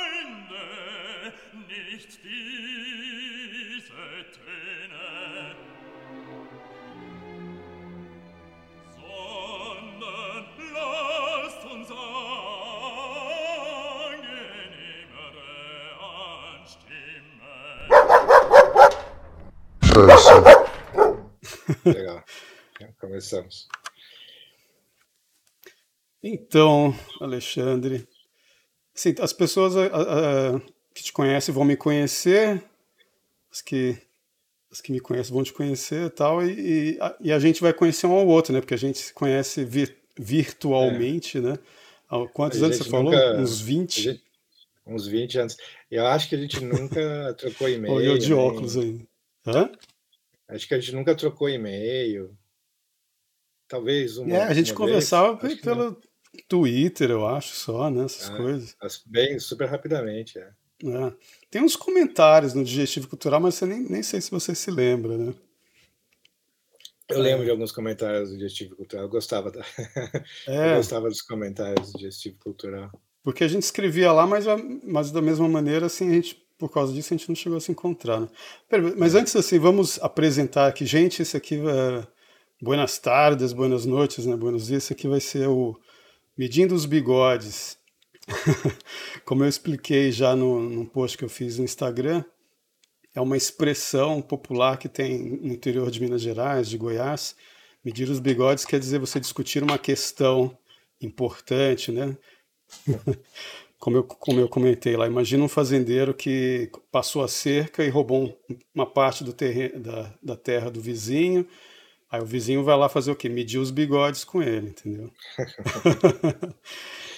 Freunde, nicht diese Töne, sondern lasst uns angenehmere anstimmen. Ja, komm jetzt, Sams. Então, Alexandre, assim, as pessoas a, a, que te conhecem vão me conhecer, as que, as que me conhecem vão te conhecer e tal, e, a, e a gente vai conhecer um ao outro, né? Porque a gente se conhece vir, virtualmente, é. né? Quantos anos você falou? Uns 20? Gente, uns 20 anos. Eu acho que a gente nunca trocou e-mail. Olhou de óculos aí. Hã? Acho que a gente nunca trocou e-mail. Talvez uma. É, a gente conversava vez, pelo Twitter, eu acho, só, né? Essas é, coisas. Bem, super rapidamente, é. é. Tem uns comentários no Digestivo Cultural, mas você nem, nem sei se você se lembra, né? Eu lembro de alguns comentários do Digestivo Cultural. Eu gostava, da... é. eu gostava dos comentários do Digestivo Cultural. Porque a gente escrevia lá, mas, mas da mesma maneira, assim, a gente por causa disso a gente não chegou a se encontrar. Né? Mas antes assim, vamos apresentar aqui, gente, esse aqui é Buenas tardes, buenas noites, né? Buenos dias, esse aqui vai ser o Medindo os Bigodes. Como eu expliquei já no, no post que eu fiz no Instagram, é uma expressão popular que tem no interior de Minas Gerais, de Goiás. Medir os bigodes quer dizer você discutir uma questão importante, né? como eu, como eu comentei lá, imagina um fazendeiro que passou a cerca e roubou uma parte do terreno, da, da terra do vizinho. Aí o vizinho vai lá fazer o quê? Medir os bigodes com ele, entendeu?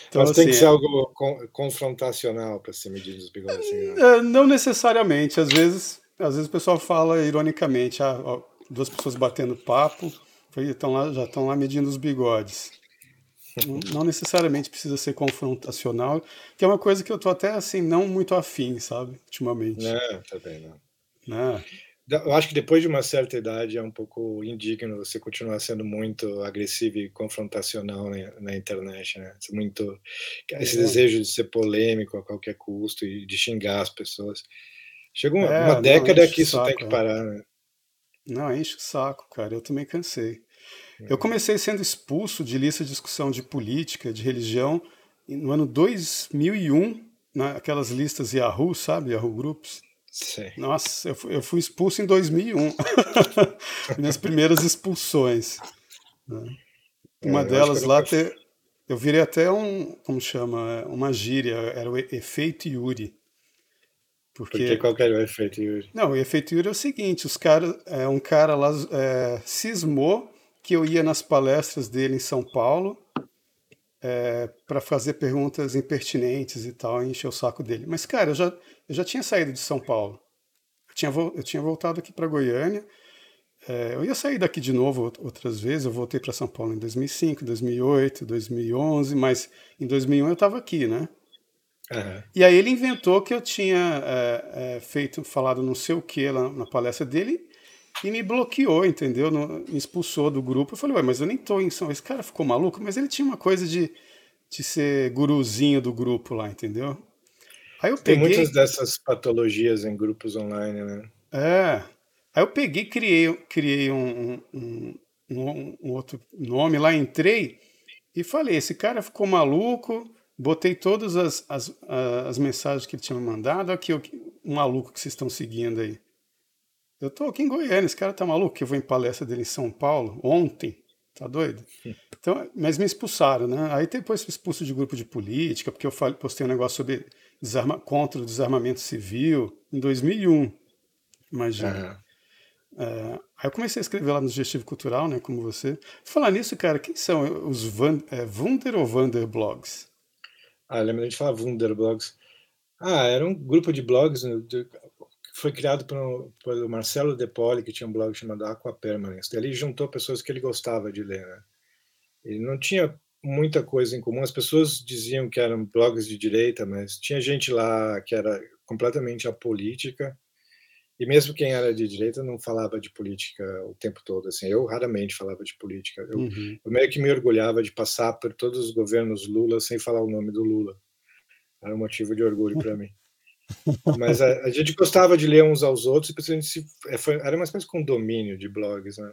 então, Mas assim, tem que ser algo confrontacional para se medir os bigodes. Assim, né? É, não necessariamente. Às vezes, às vezes o pessoal fala ironicamente, ah, ó, duas pessoas batendo papo, estão lá, já estão lá medindo os bigodes. Não necessariamente precisa ser confrontacional, que é uma coisa que eu tô até assim, não muito afim, sabe? Ultimamente. Não, também não. Né? Eu acho que depois de uma certa idade é um pouco indigno você continuar sendo muito agressivo e confrontacional na, na internet, né? Muito esse é. desejo de ser polêmico a qualquer custo e de xingar as pessoas. Chega uma, é, uma década que isso saco, tem que parar, né? Não, enche o saco, cara. Eu também cansei. Eu comecei sendo expulso de lista de discussão de política, de religião, no ano 2001, naquelas listas Yahoo, sabe? Yahoo Groups. Nossa, eu fui, eu fui expulso em 2001. Minhas primeiras expulsões. Né? Uma é, delas lá, ter, eu virei até um, como chama, uma gíria, era o efeito Yuri. Porque, Porque qual que era o efeito Yuri? Não, o efeito Yuri é o seguinte, os cara, é, um cara lá é, cismou que eu ia nas palestras dele em São Paulo é, para fazer perguntas impertinentes e tal, e encher o saco dele. Mas, cara, eu já, eu já tinha saído de São Paulo. Eu tinha, eu tinha voltado aqui para Goiânia. É, eu ia sair daqui de novo outras vezes. Eu voltei para São Paulo em 2005, 2008, 2011, mas em 2001 eu estava aqui, né? Uhum. E aí ele inventou que eu tinha é, é, feito, falado não sei o que lá na palestra dele e me bloqueou, entendeu? No, me expulsou do grupo. Eu falei, ué, mas eu nem tô em São Esse cara ficou maluco, mas ele tinha uma coisa de, de ser guruzinho do grupo lá, entendeu? Aí eu Tem peguei... muitas dessas patologias em grupos online, né? É. Aí eu peguei criei, criei um, um, um, um outro nome lá, entrei e falei, esse cara ficou maluco, botei todas as, as, as mensagens que ele tinha mandado, aqui o um maluco que vocês estão seguindo aí. Eu tô aqui em Goiânia, esse cara tá maluco que eu vou em palestra dele em São Paulo ontem. Tá doido? Então, mas me expulsaram, né? Aí depois fui expulso de grupo de política, porque eu postei um negócio sobre desarma, contra o desarmamento civil em 2001. Imagina. Uhum. É, aí eu comecei a escrever lá no Digestivo Cultural, né? Como você. Falar nisso, cara, quem são os Van, é, Wunder ou Vander blogs? Ah, lembra de falar Wunder blogs. Ah, era um grupo de blogs né, foi criado pelo, pelo Marcelo De Poli, que tinha um blog chamado Aqua Permanence. Ele juntou pessoas que ele gostava de ler. Né? Ele não tinha muita coisa em comum. As pessoas diziam que eram blogs de direita, mas tinha gente lá que era completamente apolítica E mesmo quem era de direita não falava de política o tempo todo. Assim, eu raramente falava de política. Eu, uhum. eu meio que me orgulhava de passar por todos os governos Lula sem falar o nome do Lula. Era um motivo de orgulho para mim. Mas a, a, gente gostava de ler uns aos outros, e se, foi, era uma espécie de condomínio de blogs, né?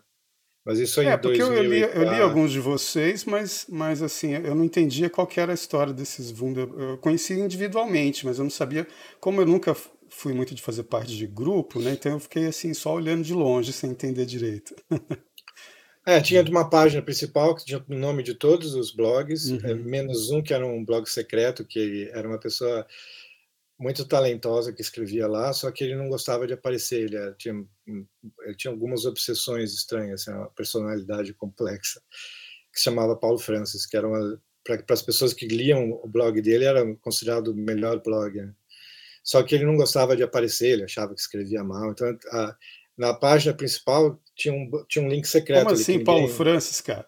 Mas isso é, porque eu li, eu li alguns de vocês, mas, mas assim, eu não entendia qual que era a história desses Wunder. Eu conhecia individualmente, mas eu não sabia, como eu nunca fui muito de fazer parte de grupo, né? Então eu fiquei assim, só olhando de longe, sem entender direito. É, tinha uma página principal que tinha o nome de todos os blogs, uhum. menos um que era um blog secreto, que era uma pessoa muito talentosa que escrevia lá, só que ele não gostava de aparecer, ele eh, tinha, ele tinha algumas obsessões estranhas, assim, uma personalidade complexa, que se chamava Paulo Francis, que era uma para as pessoas que liam o blog dele era considerado o melhor blog. Né? Só que ele não gostava de aparecer, ele achava que escrevia mal. Então, a, na página principal tinha um, tinha um link secreto. Como assim, Paulo Francis, cara?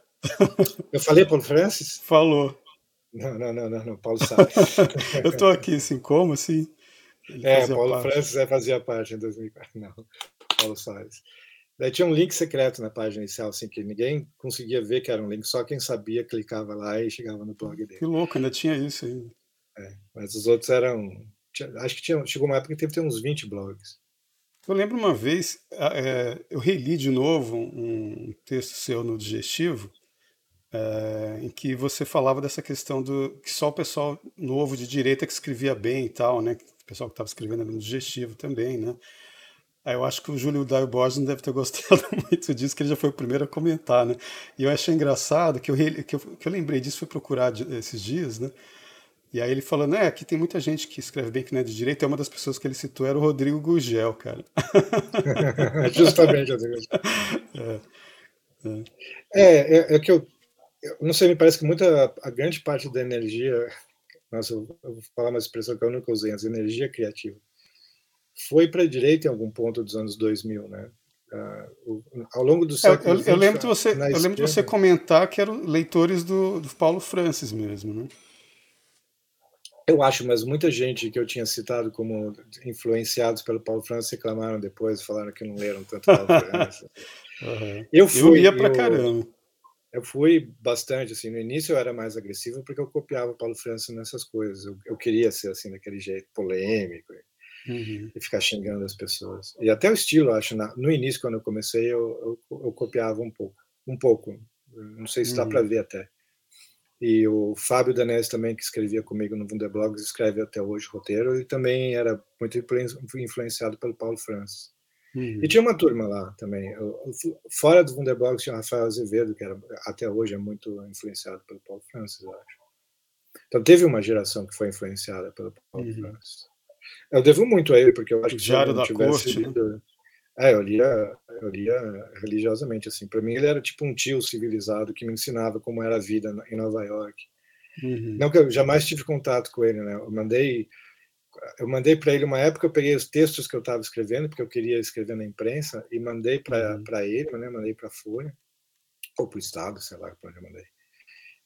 Eu falei Paulo Francis? Falou. Não, não, não, não, não Paulo Salles. eu tô aqui, assim, como assim? Ele é, Paulo parte. Francis é, fazia parte em 2004. Não, Paulo Salles. Daí tinha um link secreto na página inicial, assim, que ninguém conseguia ver que era um link, só quem sabia clicava lá e chegava no blog dele. Que louco, ainda tinha isso ainda. É, mas os outros eram. Acho que tinha, chegou uma época que teve uns 20 blogs. Eu lembro uma vez, é, eu reli de novo um texto seu no Digestivo, é, em que você falava dessa questão do que só o pessoal novo de direita que escrevia bem e tal, né? O pessoal que estava escrevendo no digestivo também, né? Aí eu acho que o Júlio Daio Borges não deve ter gostado muito disso, que ele já foi o primeiro a comentar, né? E eu achei engraçado que eu, que eu, que eu lembrei disso, fui procurar esses dias, né? E aí ele falando, é, aqui tem muita gente que escreve bem que não é de direita, e uma das pessoas que ele citou era o Rodrigo Gugel, cara. Justamente, Rodrigo. É, é. É, é, é que eu não sei, me parece que muita, a grande parte da energia, nossa, eu vou falar uma expressão que eu nunca usei antes, energia criativa, foi para a direita em algum ponto dos anos 2000, né? Uh, ao longo do século eu, eu, eu lembro de você, eu lembro de você comentar que eram leitores do, do Paulo Francis mesmo, né? Eu acho, mas muita gente que eu tinha citado como influenciados pelo Paulo Francis reclamaram depois, falaram que não leram tanto Paulo Francis. uhum. Eu fui, eu ia para caramba eu fui bastante assim no início eu era mais agressivo porque eu copiava Paulo Francis nessas coisas. Eu, eu queria ser assim daquele jeito polêmico uhum. e ficar xingando as pessoas. E até o estilo acho na, no início quando eu comecei eu, eu, eu, copiava um pouco um pouco. Não sei se dá para uhum. ver até. E o Fábio Danese também que escrevia comigo no Wunderblogs escreve até hoje roteiro e também era muito influenciado pelo Paulo Francis Uhum. E tinha uma turma lá também. Fora do Wunderbox tinha o Rafael Azevedo, que era, até hoje é muito influenciado pelo Paulo Francis, eu acho. Então teve uma geração que foi influenciada pelo Paulo uhum. Francis. Eu devo muito a ele, porque eu acho que se eu não tivesse corte, né? lido, né? É, eu lia, eu lia religiosamente, assim. Para mim ele era tipo um tio civilizado que me ensinava como era a vida em Nova York. Uhum. Não que eu jamais tive contato com ele, né? Eu mandei eu mandei para ele uma época, eu peguei os textos que eu estava escrevendo, porque eu queria escrever na imprensa, e mandei para uhum. ele, né, mandei para a Folha, ou para o Estado, sei lá para onde eu mandei.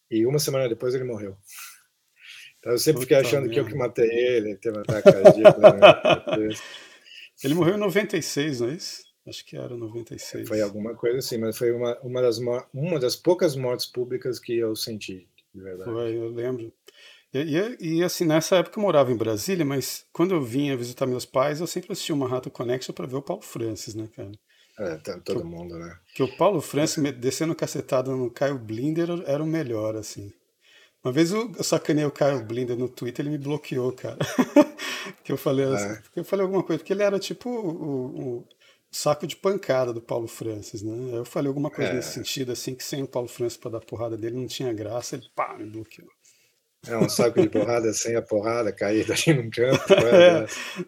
E uma semana depois ele morreu. Então eu sempre fiquei achando que eu que matei ele, teve um ataque cardíaco. Né? ele morreu em 96, não é isso? Acho que era 96. Foi alguma coisa assim, mas foi uma, uma, das, uma das poucas mortes públicas que eu senti, de verdade. Foi, eu lembro. E, e, assim, nessa época eu morava em Brasília, mas quando eu vinha visitar meus pais, eu sempre assistia uma Rato Connection para ver o Paulo Francis, né, cara? É, tá, todo que, mundo, né? Que o Paulo Francis descendo cacetado no Caio Blinder era o melhor, assim. Uma vez eu, eu sacanei o Caio Blinder no Twitter, ele me bloqueou, cara. que eu falei assim, é. eu falei alguma coisa, porque ele era tipo o, o, saco de pancada do Paulo Francis, né? Eu falei alguma coisa é. nesse sentido, assim, que sem o Paulo Francis para dar porrada dele não tinha graça, ele pá, me bloqueou. É um saco de porrada sem a porrada caída ali no campo. É,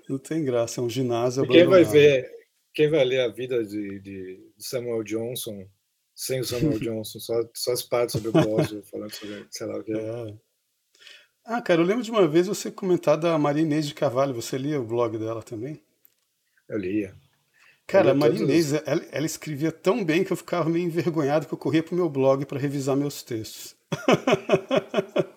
não tem graça, é um ginásio e quem vai ver, quem vai ler a vida de, de Samuel Johnson sem o Samuel Johnson, só, só as partes sobre o Boswell, falando sobre, sei lá o que. É. Ah, cara, eu lembro de uma vez você comentar da Maria Inês de Carvalho, você lia o blog dela também? Eu lia. Cara, a Maria Inês, ela, ela, escrevia tão bem que eu ficava meio envergonhado que eu corria pro meu blog para revisar meus textos.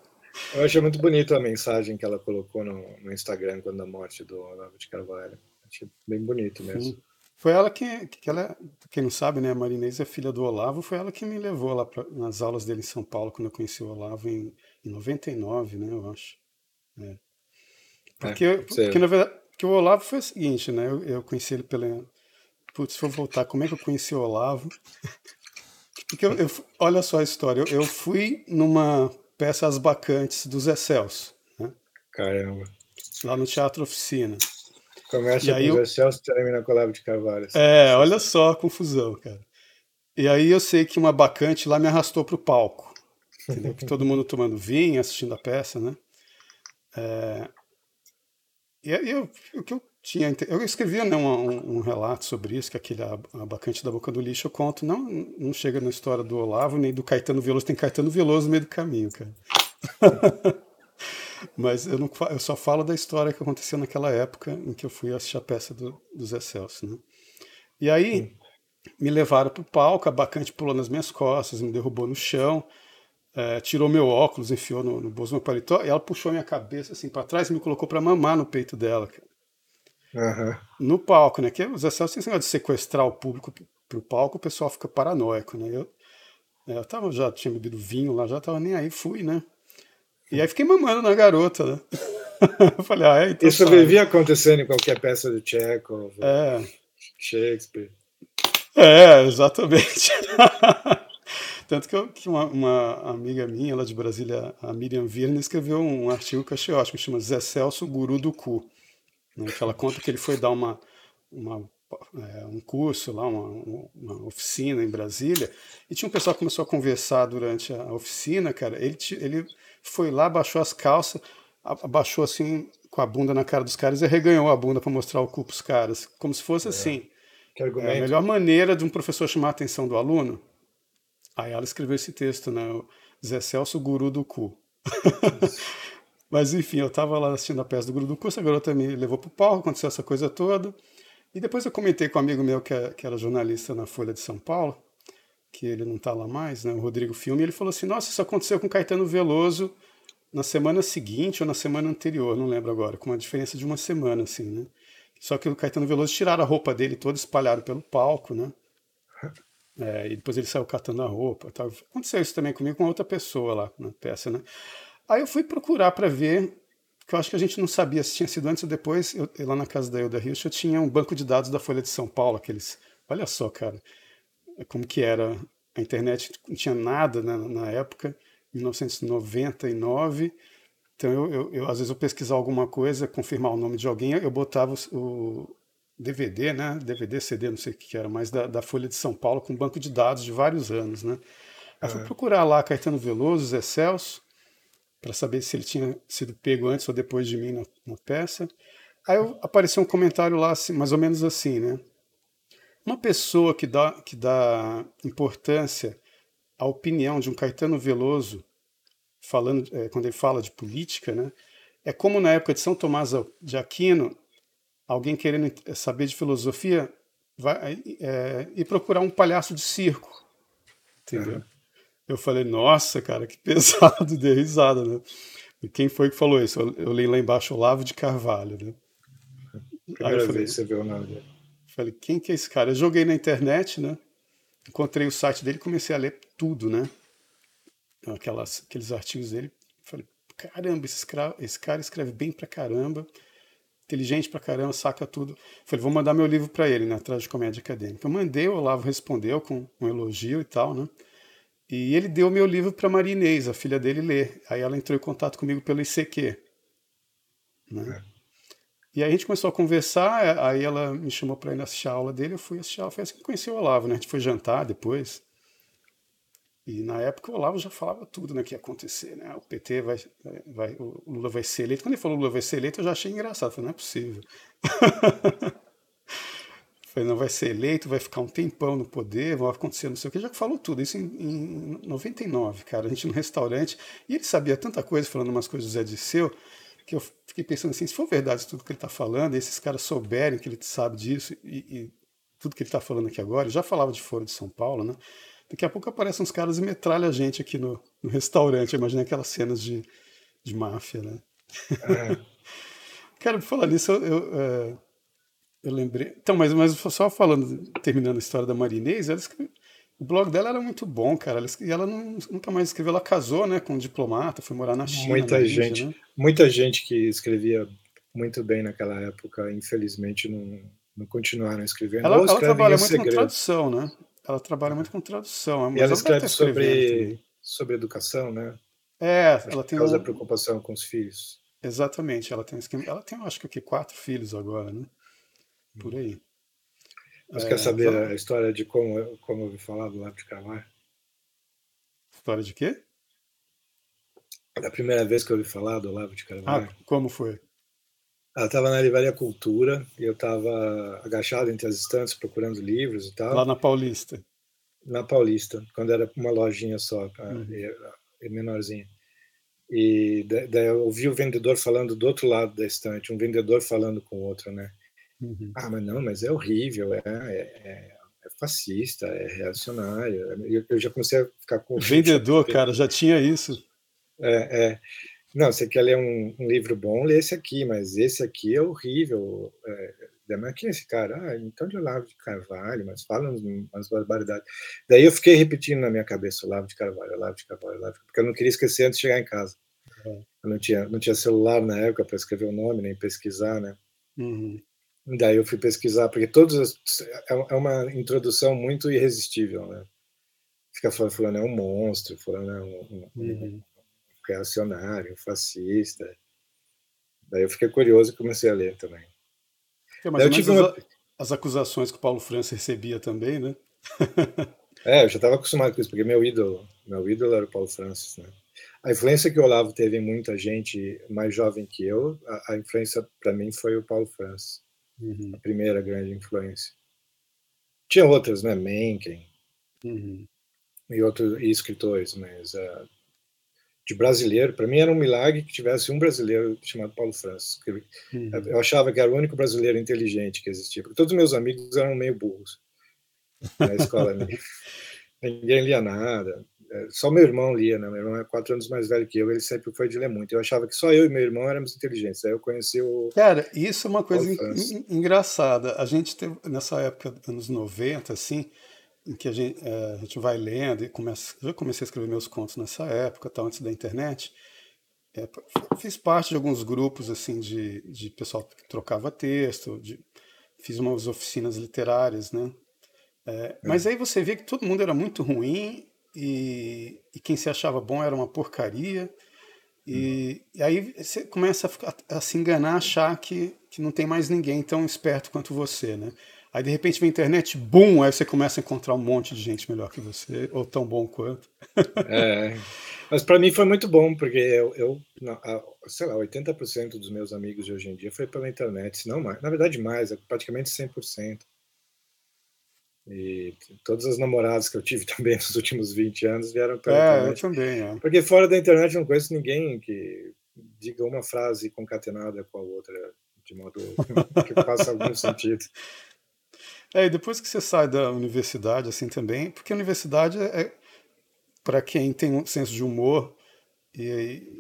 Eu achei muito bonito a mensagem que ela colocou no, no Instagram quando a morte do Olavo de Carvalho. Achei bem bonito mesmo. Sim. Foi ela que, que ela, quem não sabe, né, a Marinês é filha do Olavo, foi ela que me levou lá pra, nas aulas dele em São Paulo, quando eu conheci o Olavo em, em 99, né, eu acho. É. Porque, é, porque, na verdade, porque o Olavo foi o seguinte, né, eu, eu conheci ele pela... Putz, se eu voltar, como é que eu conheci o Olavo? porque eu, eu, olha só a história, eu, eu fui numa peça As Bacantes do Zé Celso, né? Caramba. Lá no Teatro Oficina. Começa e com o Celso e termina com o Olavo de Carvalho. Assim. É, olha só a confusão, cara. E aí eu sei que uma bacante lá me arrastou para o palco. Entendeu? que todo mundo tomando vinho, assistindo a peça, né? É... E aí eu, o que eu tinha. Eu escrevia né, um, um, relato sobre isso, que aquele abacante da boca do lixo eu conto. Não, não chega na história do Olavo nem do Caetano Veloso. Tem Caetano Veloso no meio do caminho, cara. Mas eu, não, eu só falo da história que aconteceu naquela época em que eu fui assistir a peça do, do Zé Celso. Né? E aí me levaram para o palco, a bacante pulou nas minhas costas, me derrubou no chão, é, tirou meu óculos, enfiou no, no bolso do meu paletó, e ela puxou minha cabeça assim para trás e me colocou para mamar no peito dela. Uhum. No palco, né? Que o Zé Celso tem esse negócio de sequestrar o público para o palco, o pessoal fica paranoico, né? Eu, é, eu tava, já tinha bebido vinho lá, já tava nem aí, fui, né? E aí fiquei mamando na garota, né? eu falei, ah, é, então Isso sabe. vivia acontecendo em qualquer peça do Chekhov, é. Shakespeare. É, exatamente. Tanto que, eu, que uma, uma, amiga minha lá de Brasília, a Miriam Virna, escreveu um artigo que eu achei ótimo, que chama Zé Celso, Guru do Cu. Né, que ela conta que ele foi dar uma, uma é, um curso lá, uma, uma, oficina em Brasília, e tinha um pessoal que começou a conversar durante a oficina, cara. Ele, ele foi lá, baixou as calças, abaixou assim com a bunda na cara dos caras e reganhou a bunda para mostrar o cu pros caras, como se fosse é. assim. É a melhor maneira de um professor chamar a atenção do aluno. Aí ela escreveu esse texto, né? O Zé Celso, guru do cu. Mas enfim, eu estava lá assistindo a peça do Guru do Cu, essa garota me levou pro palco, aconteceu essa coisa toda. E depois eu comentei com um amigo meu que, é, que era jornalista na Folha de São Paulo, que ele não está lá mais, né, o Rodrigo Filme, e ele falou assim: Nossa, isso aconteceu com Caetano Veloso na semana seguinte ou na semana anterior, não lembro agora, com uma diferença de uma semana, assim, né? Só que o Caetano Veloso tiraram a roupa dele toda, espalharam pelo palco, né? É, e depois ele saiu catando a roupa. Tal. Aconteceu isso também comigo com outra pessoa lá na peça, né? Aí eu fui procurar para ver, que eu acho que a gente não sabia se tinha sido antes ou depois. Eu, lá na casa da Elda Hirsch eu tinha um banco de dados da Folha de São Paulo, aqueles. Olha só, cara, como que era a internet, não tinha nada né, na época, 1999. Então, eu, eu, eu, às vezes eu pesquisar alguma coisa, confirmar o nome de alguém, eu botava o, o DVD, né? DVD, CD, não sei o que era, mas da, da, Folha de São Paulo, com um banco de dados de vários anos, né? Aí fui procurar lá Caetano Veloso, Zé Celso, para saber se ele tinha sido pego antes ou depois de mim na, na peça. Aí eu, apareceu um comentário lá, assim, mais ou menos assim, né? Uma pessoa que dá, que dá importância à opinião de um Caetano Veloso, falando, é, quando ele fala de política, né, é como na época de São Tomás de Aquino, alguém querendo saber de filosofia vai é, ir procurar um palhaço de circo. Entendeu? Uhum. Eu falei, nossa, cara, que pesado, dei risada, né? E quem foi que falou isso? Eu, eu li lá embaixo Olavo de Carvalho, né? Primeira Aí eu falei, vez você viu o nome dele. Falei, quem que é esse cara? Eu joguei na internet, né? Encontrei o site dele e comecei a ler tudo, né? Aquelas, aqueles artigos dele. Falei, caramba, esse, esse cara escreve bem pra caramba, inteligente pra caramba, saca tudo. Falei, vou mandar meu livro para ele, né? Atrás de comédia acadêmica. Eu mandei, o Olavo respondeu com um elogio e tal, né? E ele deu meu livro para Maria Inês, a filha dele, ler. Aí ela entrou em contato comigo pelo ICQ. Né? É. E aí a gente começou a conversar, é, aí ela me chamou para ir assistir a aula dele, eu fui assistir a aula, foi assim que conheci o Olavo, né? A gente foi jantar depois. E na época o Olavo já falava tudo né, que ia acontecer, né? O PT vai, vai, o Lula vai ser eleito. Quando ele falou Lula vai ser eleito, eu já achei engraçado, falei, não é possível. falei, não vai ser eleito, vai ficar um tempão no poder, vai acontecer não sei o que. Já falou tudo, isso em, em 99, cara. A gente no restaurante, e ele sabia tanta coisa, falando umas coisas do Zé Disseu, que eu fiquei pensando assim, se for verdade tudo que ele está falando, e esses caras souberem que ele sabe disso, e, e tudo que ele está falando aqui agora, eu já falava de Foro de São Paulo, né? Daqui a pouco aparecem uns caras e metralham a gente aqui no, no restaurante. Imagina aquelas cenas de, de máfia, né? É. Cara, por falar nisso, eu, eu, é, Eu lembrei. Então, mas, mas só falando, terminando a história da Marinês, ela escreve... o blog dela era muito bom, cara. Ela, e ela não, nunca mais escreveu. Ela casou, né, com um diplomata, foi morar na China. Muita na gente, Índia, né? muita gente que escrevia muito bem naquela época, infelizmente não, não continuaram escrevendo. Ela, ela trabalha muito segredo. com tradução, né? Ela trabalha muito com tradução. E ela escreve sobre, sobre educação, né? É, ela Por tem causa da um, preocupação com os filhos. Exatamente, ela tem um esquema. Ela tem, acho que quatro filhos agora, né? Por aí. Mas É, quer saber vamos- a história de como, como eu ouvi falar do Lápis de Carvalho? História de quê? A primeira vez que eu ouvi falar do Olavo de Ah, Carvalho, como foi? ela estava na Livraria Cultura e eu estava agachado entre as estantes procurando livros e tal, Lá na Paulista. na Paulista, quando era uma lojinha só? Uhum. e, menorzinha. E da- daí eu ouvi o vendedor falando do outro lado da estante, um vendedor falando com o outro, né? Uhum. Ah, mas não, mas é horrível, é, é, é fascista, é reacionário. Eu, eu já comecei a ficar com Vendedor, cara, já tinha isso. É, é. Não, você quer ler um, um livro bom, lê esse aqui, mas esse aqui é horrível. É, mas quem é esse cara? Ah, então de Olavo de Carvalho, mas fala umas, barbaridades. Daí eu fiquei repetindo na minha cabeça, Olavo de Carvalho, Olavo de Carvalho, Olavo de... porque eu não queria esquecer antes de chegar em casa. É. Eu não tinha, não tinha celular na época para escrever o nome, nem pesquisar, né? Uhum. Daí eu fui pesquisar, porque todas as, é é uma introdução muito irresistível, né? Fica falando, fulano é um monstro, fulano é um, um- um Uhum. reacionário, um fascista. Daí eu fiquei curioso e comecei a ler também. É ou eu tive uma... as, as acusações que o Paulo França recebia também, né? É, eu já estava acostumado com isso, porque meu ídolo, meu ídolo era o Paulo Francis, né? A influência que o Olavo teve em muita gente mais jovem que eu, a, a influência para mim foi o Paulo Francis, Uhum. a primeira grande influência. Tinha outras, né? Mencken Uhum. e outros e escritores, mas ah, de brasileiro, para mim era um milagre que tivesse um brasileiro chamado Paulo Francis. Uhum. Eu achava que era o único brasileiro inteligente que existia, porque todos os meus amigos eram meio burros na escola. Ninguém- Ninguém lia nada. É, Só meu irmão lia, né? Meu irmão é quatro anos mais velho que eu, ele sempre foi de ler muito. Eu achava que só eu e meu irmão éramos inteligentes. Aí eu conheci o. Cara, isso é uma coisa en- engraçada. A gente teve, nessa época, anos 90, assim, em que a gente, eh, a gente vai lendo e começa. Eu comecei a escrever meus contos nessa época, tal, antes da internet. É, fiz parte de alguns grupos, assim, de, de pessoal que trocava texto, de, fiz umas oficinas literárias, né? É, mas aí você vê que todo mundo era muito ruim e, e quem se achava bom era uma porcaria. E, e aí você começa a, a se enganar, achar que, que não tem mais ninguém tão esperto quanto você, né? Aí de repente vem a internet, bum, aí você começa a encontrar um monte de gente melhor que você, ou tão bom quanto. É, mas para mim foi muito bom, porque eu, eu a- sei lá, 80% dos meus amigos de hoje em dia foi pela internet, não mais. Na verdade, mais, é praticamente 100%. E todas as namoradas que eu tive também nos últimos 20 anos vieram pela É, eu internet. também, é. Porque fora da internet eu não conheço ninguém que diga uma frase concatenada com a outra, de modo que faça algum sentido. É, e depois que você sai da universidade, assim também, porque a universidade é para quem tem um senso de humor e,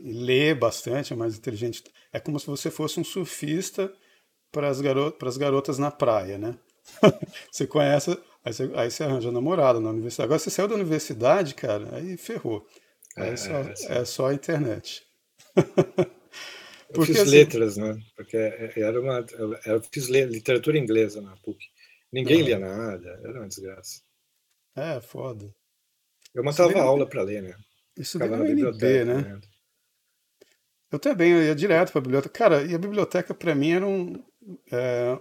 e lê bastante, é mais inteligente, é como se você fosse um surfista para as garo garotas na praia, né? você conhece, aí você, aí você arranja namorada na universidade. Agora você saiu da universidade, cara, aí ferrou. Aí É, só, é, é só a internet. Eu Porque, fiz assim- letras, né? Porque era uma, eu fiz literatura inglesa na PUC. Ninguém lia nada, era uma desgraça. É, foda. Eu matava aula para ler, né? Isso deve na biblioteca. NB, né? Eu também, eu ia direto para a biblioteca. Cara, e a biblioteca para mim era um, é,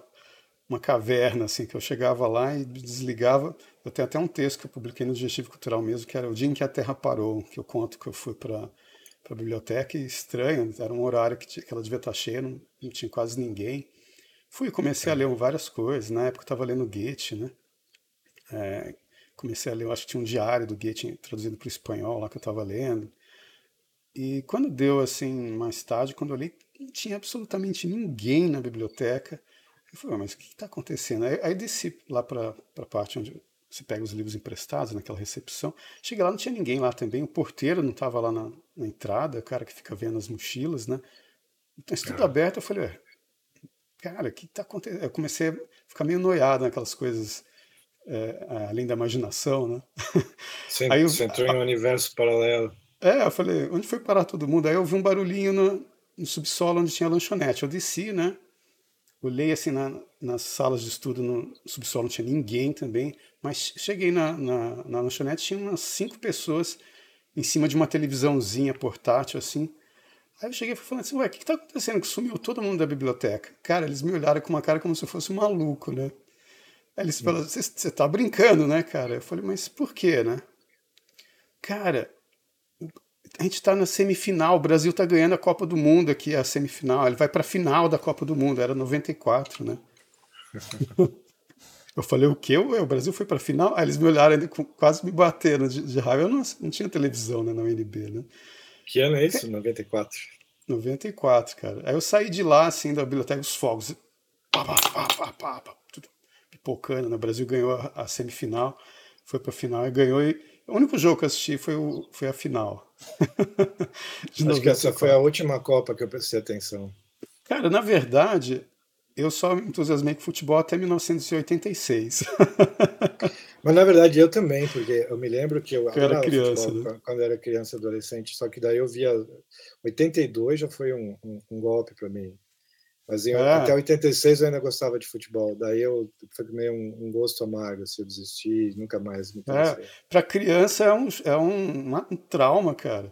uma caverna, assim, que eu chegava lá e desligava. Eu tenho até um texto que eu publiquei no Digestivo Cultural mesmo, que era O Dia em que a Terra Parou, que eu conto que eu fui para a biblioteca e estranho, era um horário que, tinha- que ela devia estar cheia, não, não tinha quase ninguém. Fui comecei a ler várias coisas. Na época eu estava lendo Goethe, né? É, comecei a ler, eu acho que tinha um diário do Goethe traduzido para o espanhol lá que eu estava lendo. E quando deu assim, mais tarde, quando eu li, não tinha absolutamente ninguém na biblioteca. Eu falei, "Ah, mas o que está acontecendo? Aí, aí desci lá para a parte onde você pega os livros emprestados, naquela recepção. Cheguei lá, não tinha ninguém lá também. O porteiro não estava lá na, na entrada, o cara que fica vendo as mochilas, né? Então, isso tudo Ah. aberto. Eu falei, cara, o que está acontecendo? Eu comecei a ficar meio noiado naquelas coisas é, além da imaginação, né? Sim, aí eu, você entrou em um universo paralelo. É, eu falei, onde foi parar todo mundo? Aí eu vi um barulhinho no, no subsolo onde tinha a lanchonete. Eu desci, né? Olhei assim na, nas salas de estudo no subsolo, não tinha ninguém também, mas cheguei na, na, na lanchonete, tinha umas cinco pessoas em cima de uma televisãozinha portátil, assim. Aí eu cheguei e falei assim, ué, o que, que tá acontecendo? Que sumiu todo mundo da biblioteca. Cara, eles me olharam com uma cara como se eu fosse um maluco, né? Aí eles falaram, você tá brincando, né, cara? Eu falei, mas por quê, né? Cara, a gente está na semifinal, o Brasil está ganhando a Copa do Mundo aqui, a semifinal. Ele vai para a final da Copa do Mundo, era 94, né? eu falei, o quê? O Brasil foi para a final? Aí eles me olharam, quase me bateram de, de raiva. Eu não, não tinha televisão né, na UNB, né? Que ano é isso? 94? 94, cara. Aí eu saí de lá, assim, da biblioteca, os fogos. Pá, pá, pá, pá, pá, pipocando, né? O Brasil ganhou a, a semifinal, foi para a final e ganhou. E o único jogo que eu assisti foi, o, foi a final. Acho que essa foi a última Copa que eu prestei atenção. Cara, na verdade, eu só me entusiasmei com futebol até 1986. Mas na verdade eu também, porque eu me lembro que eu, eu era criança, futebol, né? quando eu era criança, adolescente, só que daí eu via 82 já foi um, um, um golpe para mim. Mas em, é. até 86 eu ainda gostava de futebol. Daí eu foi meio um, um gosto amargo, assim, eu desisti, nunca mais me interessei. É, Para criança é, um, é um, um trauma, cara.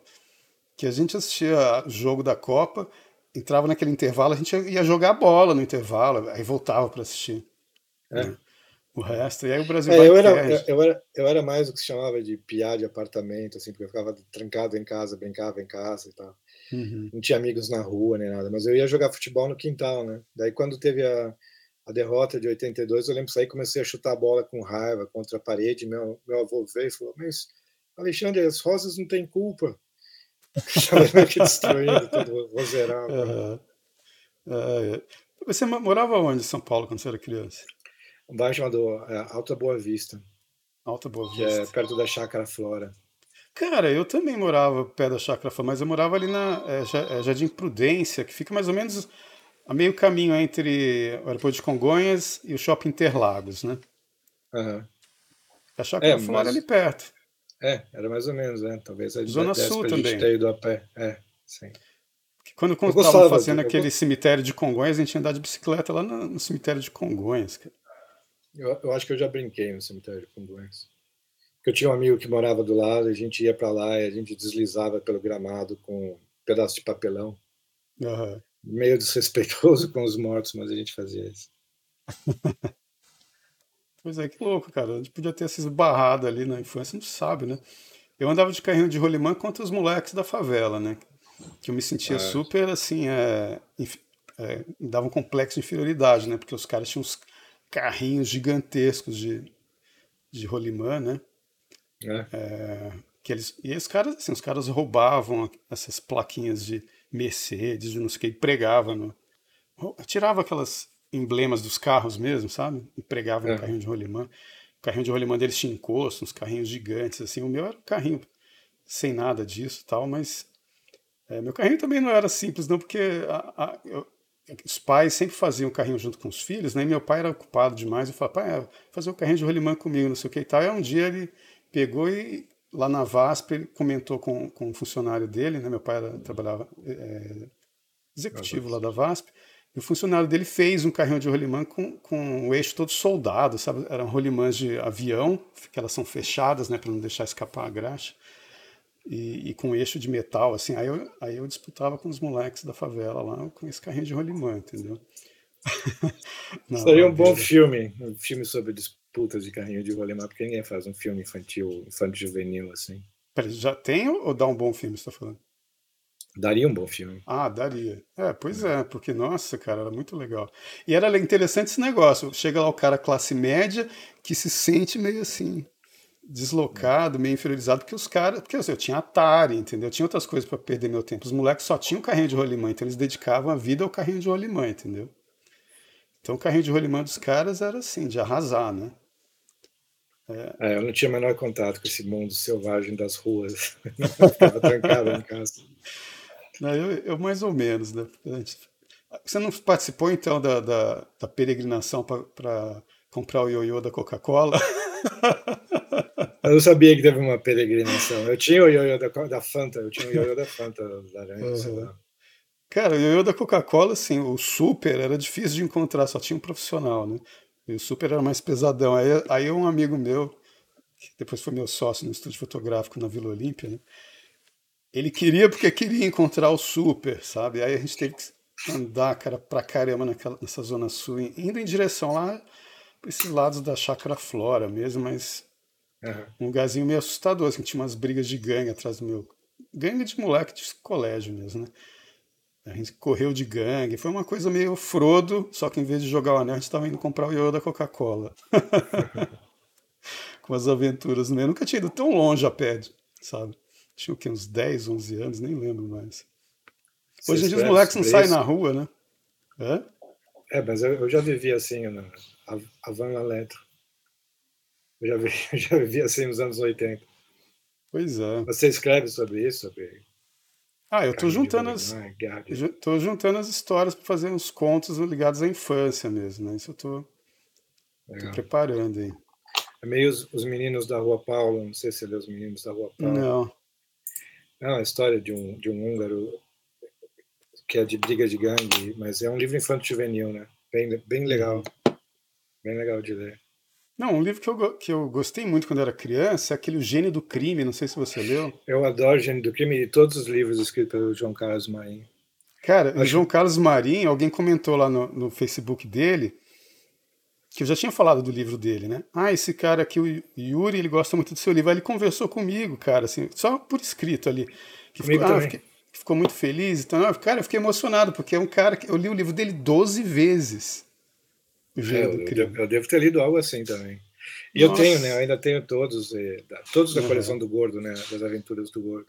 Que a gente assistia o jogo da Copa, entrava naquele intervalo, a gente ia jogar bola no intervalo, aí voltava para assistir. É. Né? O resto, e aí o Brasil é, eu, era, eu, eu, era, eu era mais o que se chamava de piar de apartamento, assim, porque eu ficava trancado em casa, brincava em casa e tal. Uhum. Não tinha amigos na rua nem nada, mas eu ia jogar futebol no quintal, né? Daí quando teve a, a derrota de 82, eu lembro que aí comecei a chutar a bola com raiva contra a parede. Meu, meu avô veio e falou: Mas, Alexandre, as rosas não têm culpa. Que destruindo todo roseral. Uhum. É, você morava onde em São Paulo quando você era criança? Um bairro chamado é, Alta Boa Vista. Alta Boa Vista. Que é perto da Chácara Flora. Cara, eu também morava perto da Chácara Flora, mas eu morava ali na é, é, Jardim Prudência, que fica mais ou menos a meio caminho entre o aeroporto de Congonhas e o Shopping Interlagos, né? Uhum. A Chácara é, Flora mas... ali perto. É, era mais ou menos, né? Talvez a Zona Sul também. ter ido a pé. É, sim. Quando eu estava fazendo aquele cemitério de Congonhas, a gente ia andar de bicicleta lá no, no cemitério de Congonhas. Eu, eu, acho que eu já brinquei no cemitério de Congonhas eu tinha um amigo que morava do lado, a gente ia para lá e a gente deslizava pelo gramado com um pedaço de papelão. Uhum. Meio desrespeitoso com os mortos, mas a gente fazia isso. pois é, que louco, cara. A gente podia ter se esbarrado ali na infância, não sabe, né? Eu andava de carrinho de rolimã contra os moleques da favela, né? Que eu me sentia é. super, assim, é, é, dava um complexo de inferioridade, né? Porque os caras tinham uns carrinhos gigantescos de, de rolimã, né? É. É, que eles, e esses caras, assim, os caras roubavam essas plaquinhas de Mercedes, de não sei o que, e pregavam no. Tirava aquelas emblemas dos carros mesmo, sabe? E pregava é. no carrinho de rolimã. O carrinho de rolimã deles tinha encosto, uns carrinhos gigantes, assim. O meu era um carrinho sem nada disso tal, mas é, meu carrinho também não era simples, não, porque a, a, eu, os pais sempre faziam carrinho junto com os filhos, né? E meu pai era ocupado demais. Eu falava, pai, é, fazer um carrinho de rolimã comigo, não sei o que e tal. E um dia ele pegou e lá na VASP ele comentou com, com um funcionário dele, né? Meu pai era, trabalhava é, executivo lá da VASP. E o funcionário dele fez um carrinho de rolimã com, com o eixo todo soldado, sabe? Eram rolimãs de avião, que elas são fechadas, né, para não deixar escapar a graxa. E, e, com eixo de metal, assim. Aí eu, aí eu disputava com os moleques da favela lá com esse carrinho de rolimã, entendeu? Seria um bom filme, um filme sobre disputas de carrinho de rolimã, porque ninguém faz um filme infantil, infantil juvenil assim. Peraí, já tem ou dá um bom filme, você tá falando? Daria um bom filme. Ah, daria. É, pois é, porque, nossa, cara, era muito legal. E era interessante esse negócio. Chega lá o cara classe média que se sente meio assim, deslocado, meio inferiorizado, porque os caras. Porque assim, eu tinha Atari, entendeu? Eu tinha outras coisas para perder meu tempo. Os moleques só tinham carrinho de rolimã, então eles dedicavam a vida ao carrinho de rolimã, entendeu? Então o carrinho de rolimã dos caras era assim, de arrasar, né? É. Eu não tinha o menor contato com esse mundo selvagem das ruas. ficava trancado em casa. Não, eu, eu, mais ou menos, né? Você não participou então da, da, da peregrinação para comprar o ioiô da Coca-Cola? Eu não sabia que teve uma peregrinação. Eu tinha o ioiô da, da Fanta, eu tinha o ioiô da Fanta laranja, uhum. Cara, o ioiô da Coca-Cola, assim, o super era difícil de encontrar, só tinha um profissional, né? E o super era mais pesadão. Aí, aí um amigo meu, que depois foi meu sócio no estúdio fotográfico na Vila Olímpia, né? Ele queria porque queria encontrar o super, sabe? Aí a gente teve que andar, cara, pra caramba naquela, nessa zona sul, indo em direção lá para esses lados da Chácara Flora mesmo, mas uhum. um lugarzinho meio assustador, assim, tinha umas brigas de gangue atrás do meu. Gangue de moleque de colégio mesmo, né? A gente correu de gangue, foi uma coisa meio Frodo, só que em vez de jogar o anel, a gente estava indo comprar o ioiô da Coca-Cola. Com as aventuras meio. Eu nunca tinha ido tão longe a pé, sabe? Tinha o quê? Uns 10, 11 anos, nem lembro mais. Hoje em dia os moleques não saem na rua, né? É, é mas eu, eu, já vivi assim, na Van Letro. Eu já, vi, eu já vivi assim nos anos 80. Pois é. Você escreve sobre isso? Sobre ah, eu estou juntando as, tô juntando as histórias para fazer uns contos ligados à infância mesmo, né? Isso eu tô, tô preparando aí. É meio os, os, meninos da Rua Paula, não sei se você lê os meninos da Rua Paula. Não. É uma história de um, de um húngaro que é de briga de gangue, mas é um livro infanto-juvenil, né? Bem, bem legal. Bem legal de ler. Não, um livro que eu, que eu gostei muito quando era criança é aquele O Gênio do Crime, não sei se você leu. Eu adoro o Gênio do Crime e todos os livros escritos pelo João Carlos Marinho. Cara, Acho... o João Carlos Marinho, alguém comentou lá no, no Facebook dele, que eu já tinha falado do livro dele, né? Ah, esse cara aqui, o Yuri, ele gosta muito do seu livro. Aí ele conversou comigo, cara, assim, só por escrito ali. Que ficou, ah, fiquei, ficou, muito feliz. Então, cara, eu fiquei emocionado, porque é um cara que eu li o livro dele 12 vezes. O gênero é, do crime. Eu, eu, devo ter lido algo assim também. E Nossa. eu tenho, né? Eu ainda tenho todos, eh, todos da coleção do Gordo, né? Das aventuras do Gordo.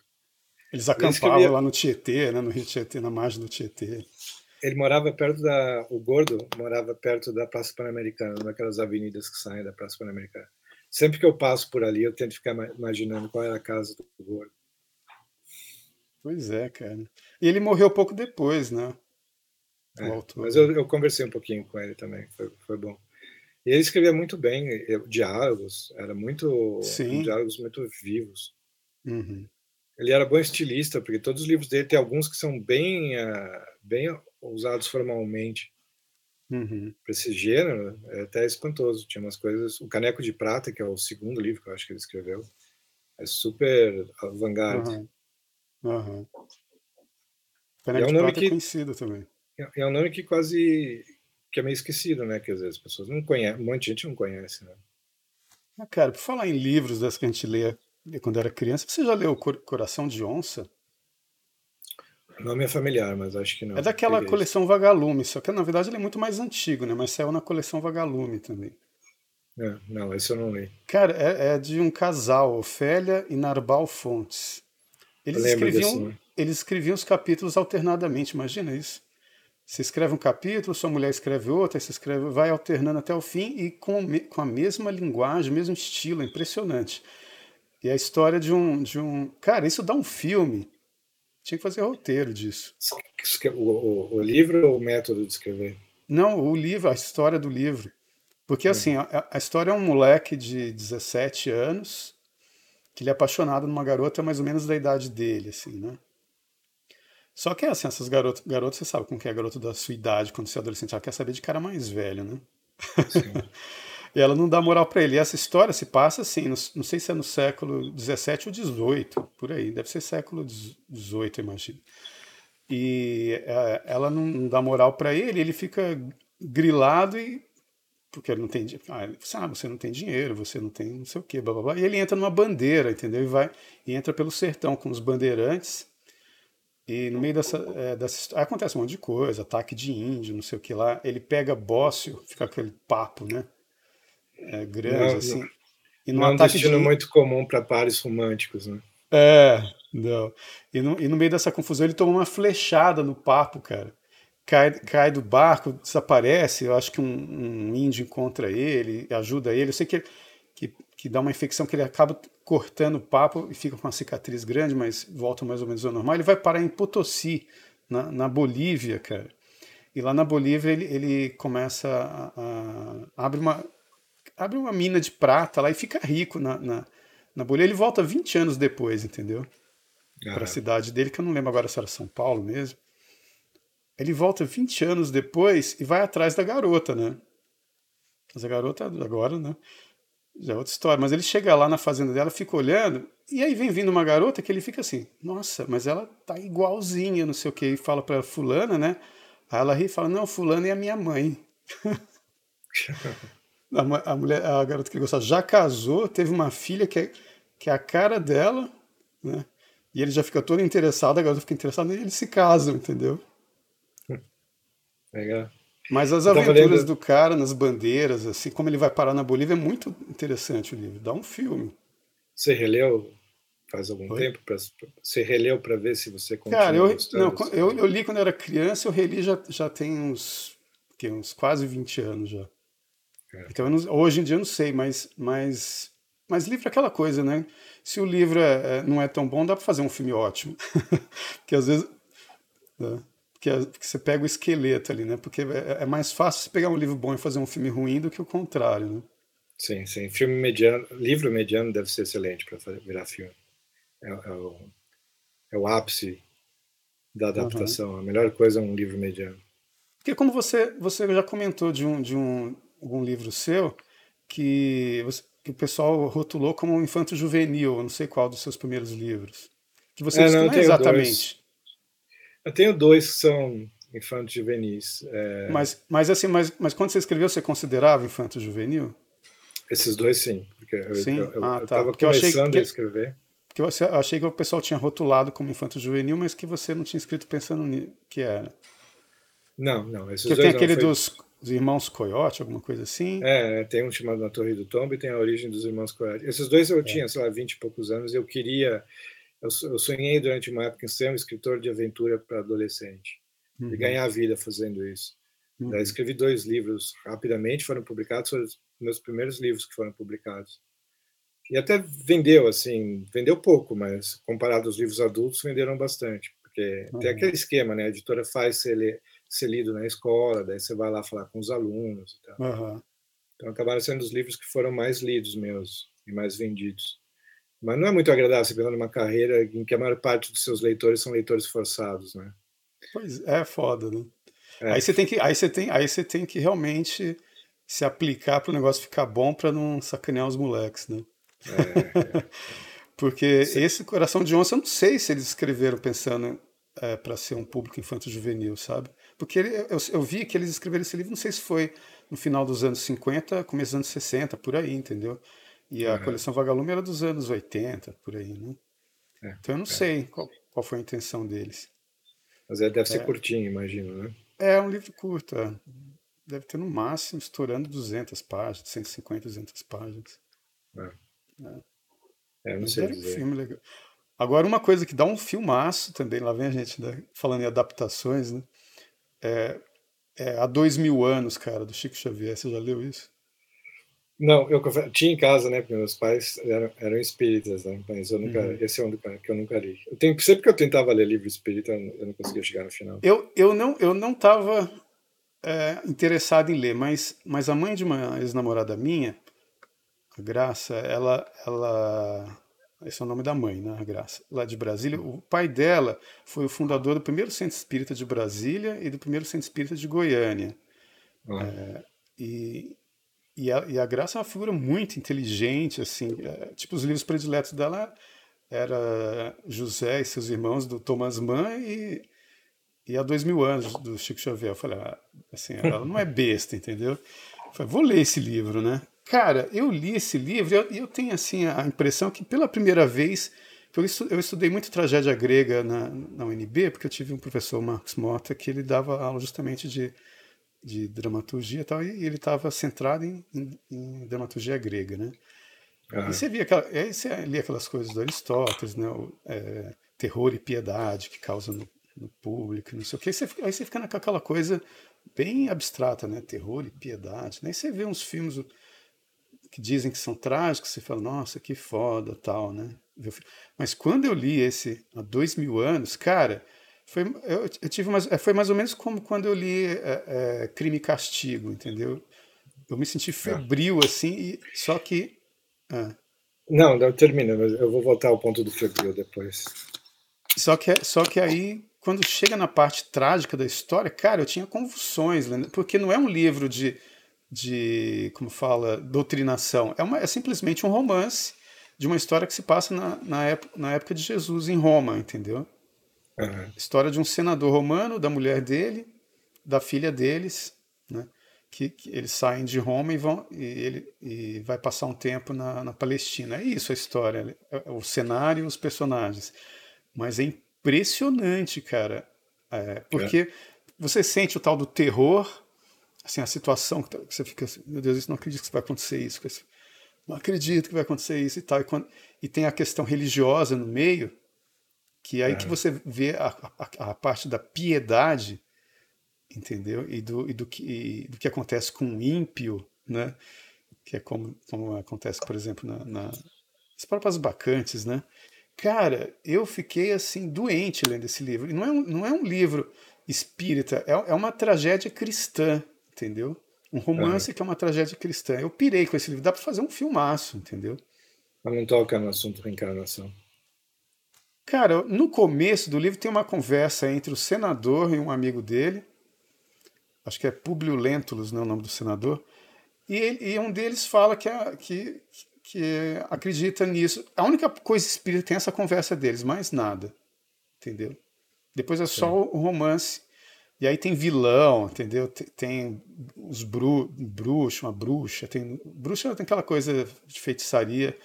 Eles acampavam lá no Tietê, né? No Rio Tietê, na margem do Tietê. Ele morava perto da. O Gordo morava perto da Praça Pan-Americana, naquelas avenidas que saem da Praça Pan-Americana. Sempre que eu passo por ali, eu tento ficar imaginando qual era a casa do Gordo. Pois é, cara. E ele morreu pouco depois, né? É, mas eu, eu, conversei um pouquinho com ele também, foi, foi bom. E ele escrevia muito bem diálogos, era muito Sim. diálogos muito vivos. Uhum. Ele era bom estilista, porque todos os livros dele tem alguns que são bem, uh, bem usados formalmente. Uhum. Para esse gênero, é até espantoso. Tinha umas coisas. O Caneco de Prata, que é o segundo livro que eu acho que ele escreveu, é super avant-garde. Uhum. Uhum. Caneco é um de Prata é que... é conhecido também. É, é um nome que quase que é meio esquecido, né? Que às vezes as pessoas não conhecem, um monte de gente não conhece, né? Ah, cara, por falar em livros das que a gente lê quando era criança, você já leu Coração de Onça? O nome é familiar, mas acho que não. É daquela coleção Vagalume, só que na verdade ele é muito mais antigo, né? Mas saiu na coleção Vagalume também. É, não, esse eu não li. Cara, é, é de um casal, Ofélia e Narbal Fontes. Eles escreviam, eles escreviam os capítulos alternadamente, imagina isso. Você escreve um capítulo, sua mulher escreve outro, aí você escreve, vai alternando até o fim e com, com a mesma linguagem, mesmo estilo, é impressionante. E a história de um, de um. Cara, isso dá um filme. Tinha que fazer roteiro disso. O, o, o livro ou o método de escrever? Não, o livro, a história do livro. Porque, é. assim, a, a, história é um moleque de 17 anos que ele é apaixonado numa garota mais ou menos da idade dele, assim, né? Só que assim, essas garotas, garotas, você sabe como que é garoto da sua idade, quando você é adolescente, ela quer saber de cara mais velho, né? e ela não dá moral para ele. E essa história se passa assim, no, não sei se é no século 17 ou 18, por aí, deve ser século 18, imagino. E é, ela não dá moral para ele, ele fica grilado e porque ele não tem, ah, ele, ah, você não tem dinheiro, você não tem não sei o que, blá, blá, blá. E ele entra numa bandeira, entendeu? E vai e entra pelo sertão com os bandeirantes e no meio dessa, é, dessa acontece um monte de coisa, ataque de índio, não sei o que lá. Ele pega bócio, fica aquele papo, né? É, grande, não, assim. E não é um destino de... muito comum para pares românticos, né? É, não. E no, e no meio dessa confusão ele toma uma flechada no papo, cara. Cai, cai do barco, desaparece. Eu acho que um, um índio encontra ele, ajuda ele. Eu sei que, que, que dá uma infecção que ele acaba cortando o papo e fica com uma cicatriz grande, mas volta mais ou menos ao normal. Ele vai parar em Potosí, na, na Bolívia, cara. E lá na Bolívia ele, ele começa a, a, abre uma abre uma mina de prata lá e fica rico na, na, na Bolívia. Ele volta 20 anos depois, entendeu? Para a cidade dele, que eu não lembro agora se era São Paulo mesmo. Ele volta 20 anos depois e vai atrás da garota, né? Mas a garota agora, né? Já é outra história. Mas ele chega lá na fazenda dela, fica olhando, e aí vem vindo uma garota que ele fica assim, nossa, mas ela tá igualzinha, não sei o que, e fala pra fulana, né? Aí ela ri e fala, não, fulana é a minha mãe. a, mulher, a garota que gostava já casou, teve uma filha que é, que é a cara dela, né? E ele já fica todo interessado, a garota fica interessada e eles se casam, entendeu? Legal. Mas as aventuras do cara nas bandeiras, assim, como ele vai parar na Bolívia, é muito interessante o livro. Dá um filme. Você releu faz algum Oi? tempo? Pra, você releu para ver se você continua Cara, eu, não, eu, eu, li quando era criança, eu reli já, já tem uns, que, uns quase 20 anos já. É. Então, não, hoje em dia eu não sei, mas, mas, mas livro é aquela coisa, né? Se o livro é, é não é tão bom, dá para fazer um filme ótimo. Porque às vezes... Né? Que, que você pega o esqueleto ali, né? Porque é, é, mais fácil você pegar um livro bom e fazer um filme ruim do que o contrário, né? Sim, sim. Filme mediano, livro mediano deve ser excelente para virar filme. É, é, o, é o ápice da adaptação. Uhum. A melhor coisa é um livro mediano. Porque como você, você já comentou de um, de um algum livro seu que, você, que o pessoal rotulou como um infanto juvenil, não sei qual dos seus primeiros livros. Que você é, não, não é exatamente. Dois. Eu tenho dois que são infantos juvenis. É... Mas, mas assim, mas, mas quando você escreveu, você considerava infanto juvenil? Esses dois sim, porque sim? eu, ah, tá. estava começando que, a escrever. Porque eu achei que o pessoal tinha rotulado como infanto juvenil, mas que você não tinha escrito pensando que era. Não, não. Esses porque tem aquele foi... dos, dos, irmãos Coyote, alguma coisa assim. É, tem um chamado Na Torre do Tombo e tem a origem dos irmãos Coyote. Esses dois eu é. tinha, sei lá, vinte e poucos anos, eu queria eu, eu sonhei durante uma época em ser um escritor de aventura para adolescente uhum. e ganhar a vida fazendo isso. Uhum. Daí escrevi dois livros rapidamente, foram publicados, foram os meus primeiros livros que foram publicados. E até vendeu, assim, vendeu pouco, mas comparado aos livros adultos, venderam bastante. Porque uhum. tem aquele esquema, né? A editora faz ser, ser lido na escola, daí você vai lá falar com os alunos e tal. Uhum. Então acabaram sendo os livros que foram mais lidos meus e mais vendidos. Mas não é muito agradável você pensar numa carreira em que a maior parte dos seus leitores são leitores forçados, né? Pois é, foda, né? É. Aí você tem que, aí você tem, aí você tem que realmente se aplicar para o negócio ficar bom para não sacanear os moleques, né? É, é. Porque Sim. esse Coração de Onça, eu não sei se eles escreveram pensando é, para ser um público infanto-juvenil, sabe? Porque ele, eu, eu, vi que eles escreveram esse livro, não sei se foi no final dos anos 50, começo dos anos 60, por aí, entendeu? E a uhum. coleção Vagalume era dos anos 80, por aí, né? É, então eu não é. sei qual, qual, foi a intenção deles. Mas é, deve ser é. curtinho, imagino, né? É um livro curto, é. deve ter no máximo estourando 200 páginas, 150, 200 páginas. É, é. não sei dizer. Um filme legal. Agora, uma coisa que dá um filmaço também, lá vem a gente né, falando em adaptações, né? É, é Há Dois Mil Anos, cara, do Chico Xavier. Você já leu isso? Não, eu tinha em casa, né? Porque meus pais eram, eram espíritas, né? Mas eu nunca, uhum. esse é um que eu nunca li. Eu tenho, sempre que eu tentava ler livro espírita, eu não conseguia chegar no final. Eu, eu não, eu não estava é, interessado em ler, mas, mas a mãe de uma ex-namorada minha, a Graça, ela, ela, esse é o nome da mãe, né? A Graça, lá de Brasília. O pai dela foi o fundador do primeiro centro espírita de Brasília e do primeiro centro espírita de Goiânia. Uhum. É, e e a, e a Graça é uma figura muito inteligente, assim. É, tipo, os livros prediletos dela era José e seus irmãos, do Thomas Mann, e, e Há Dois Mil Anos, do Chico Xavier. Eu falei, ah, assim, ela não é besta, entendeu? Eu falei, vou ler esse livro, né? Cara, eu li esse livro e eu, eu, tenho, assim, a impressão que pela primeira vez... Eu, eu estudei muito tragédia grega na, na UNB, porque eu tive um professor, Marcos Mota, que ele dava aula justamente de de dramaturgia e tal, e ele estava centrado em, em, em, dramaturgia grega, né? Uhum. E você via aquela, aí você lia aquelas coisas do Aristóteles, né? O, é, terror e piedade que causa no, no público, não sei o que. Aí você, aí você fica naquela coisa bem abstrata, né? Terror e piedade. Né? Aí você vê uns filmes que dizem que são trágicos, você fala, nossa, que foda, tal, né? Mas quando eu li esse há dois mil anos, cara, Foi, eu, eu, tive mais, é, foi mais ou menos como quando eu li é, é, Crime e Castigo, entendeu? Eu me senti febril, assim, e, só que. Ah. Não, não, termina, mas eu vou voltar ao ponto do febril depois. Só que, só que aí, quando chega na parte trágica da história, cara, eu tinha convulsões, porque não é um livro de, de como fala, doutrinação. É, uma, é simplesmente um romance de uma história que se passa na, na, época, na época de Jesus em Roma, entendeu? Uhum. História de um senador romano, da mulher dele, da filha deles, né? Que, que, eles saem de Roma e vão e ele e vai passar um tempo na, na Palestina. É isso a história, é o cenário, os personagens. Mas é impressionante, cara, é, porque é. você sente o tal do terror, assim a situação que, tá, que você fica, assim, meu Deus, isso não acredito que vai acontecer isso, não acredito que vai acontecer isso e tal. E, quando, e tem a questão religiosa no meio que é aí que é. você vê a, a, a, parte da piedade, entendeu? E do, e do, que, e do que acontece com o ímpio, né? Que é como, como acontece, por exemplo, na, na, nas próprias bacantes, né? Cara, eu fiquei assim doente lendo esse livro. E não é um, não é um livro espírita, é, é uma tragédia cristã, entendeu? Um romance é. que é uma tragédia cristã. Eu pirei com esse livro. Dá para fazer um filmaço, entendeu? Mas não toca no assunto reencarnação. Cara, no começo do livro tem uma conversa entre o senador e um amigo dele. Acho que é Publio Lentulus, não é o nome do senador. E, ele, e um deles fala que, que, que acredita nisso. A única coisa espírita tem essa conversa deles, mais nada. Entendeu? Depois é só Sim. o romance. E aí tem vilão, entendeu? Tem, tem os bru, bruxos, uma bruxa. Tem, bruxa tem aquela coisa de feitiçaria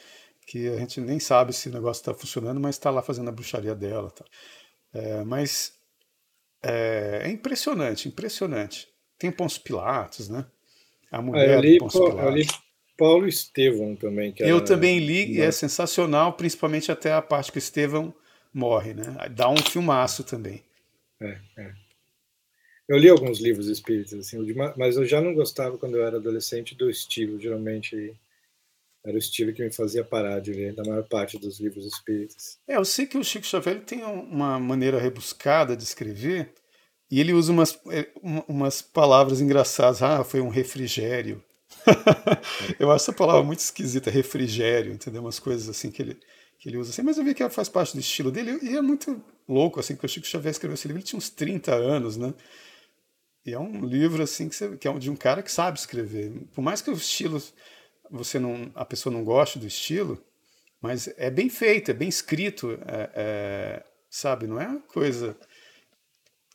que a gente nem sabe se o negócio está funcionando, mas está lá fazendo a bruxaria dela. Tá. É, mas é, é, impressionante, impressionante. Tem Pons Pilatos, né? A mulher ah, li, Pilatos. Eu li Paulo Estevão também. eu era... também li e é sensacional, principalmente até a parte que o Estevão morre, né? Dá um filmaço também. É, é. Eu li alguns livros espíritas, assim, mas eu já não gostava quando eu era adolescente do estilo, geralmente era o estilo que me fazia parar de ler da maior parte dos livros espíritas. É, eu sei que o Chico Xavier tem uma maneira rebuscada de escrever e ele usa umas, é, umas palavras engraçadas. Ah, foi um refrigério. eu acho essa palavra muito esquisita, refrigério, entendeu? Umas coisas assim que ele, que ele usa assim, mas eu vi que faz parte do estilo dele e é muito louco, assim, que o Chico Xavier escreveu esse livro, ele tinha uns 30 anos, né? E é um livro, assim, que, você, que é de um cara que sabe escrever. Por mais que o estilo você não, a pessoa não goste do estilo, mas é bem feito, é bem escrito, é, é, sabe? Não é uma coisa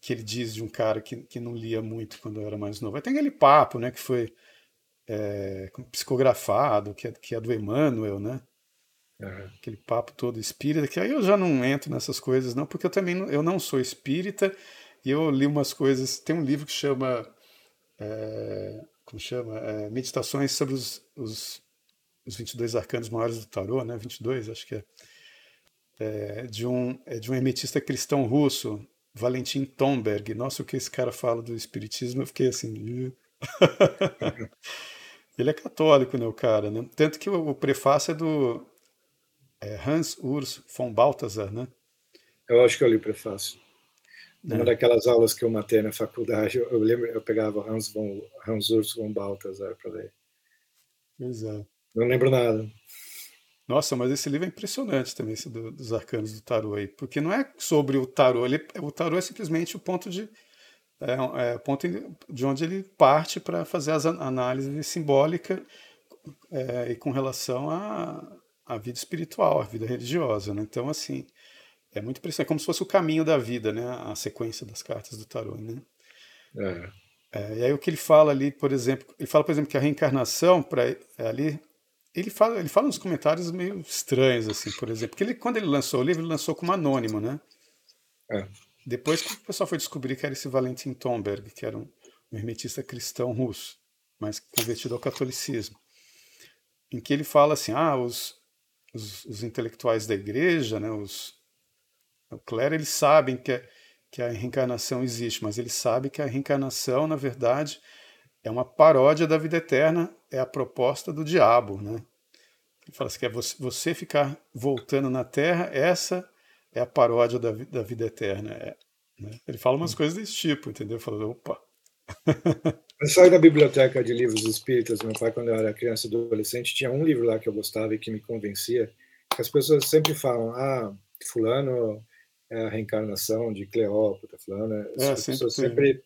que ele diz de um cara que, que não lia muito quando era mais novo. Tem aquele papo, né, que foi é, psicografado, que é, que é do Emmanuel, né? Uhum. Aquele papo todo espírita, que aí eu já não entro nessas coisas, não, porque eu também não, eu não sou espírita e eu li umas coisas. Tem um livro que chama é, como chama? É, meditações sobre os, os, os 22 arcanos maiores do tarô, né? 22, acho que é. é de, um, é de um hermetista cristão russo, Valentim Tomberg. Nossa, o que esse cara fala do espiritismo, eu fiquei assim. Ele é católico, né, o cara, né? Tanto que o, prefácio é do é Hans Urs von Balthasar, né? Eu acho que eu li o prefácio. Uma é. daquelas aulas que eu matei na faculdade, eu, eu lembro, eu pegava Hans, von, Hans Urs von Balthasar para ler. Exato. Não lembro nada. Nossa, mas esse livro é impressionante também, esse do, dos arcanos do tarô aí, porque não é sobre o tarô, ele, o tarô é simplesmente o ponto de é, é ponto de onde ele parte para fazer as análises simbólicas é, e com relação à, à vida espiritual, à vida religiosa. Né? Então, assim, é muito impressionante, é como se fosse o caminho da vida, né? A sequência das cartas do tarô, né? É. É, e aí o que ele fala ali, por exemplo, ele fala, por exemplo, que a reencarnação para é, ali, ele fala, ele fala uns comentários meio estranhos assim, por exemplo, porque ele, quando ele lançou o livro, ele lançou como anônimo, né? É. Depois que o pessoal foi descobrir que era esse Valentim Tomberg, que era um, um hermetista cristão russo, mas convertido ao catolicismo, em que ele fala assim, ah, os, os, os intelectuais da igreja, né, os, o clero, eles sabem que, é, que a reencarnação existe, mas eles sabem que a reencarnação, na verdade, é uma paródia da vida eterna, é a proposta do diabo, né? Ele fala assim, que é você, você ficar voltando na Terra, essa é a paródia da, da vida eterna. É, Né? Ele fala umas coisas desse tipo, entendeu? Falando, opa. Eu saí da biblioteca de livros espíritas. Meu pai, quando eu era criança e adolescente, tinha um livro lá que eu gostava e que me convencia. Que as pessoas sempre falam, ah, fulano é a reencarnação de Cleópatra, fulano. É, as pessoas sempre,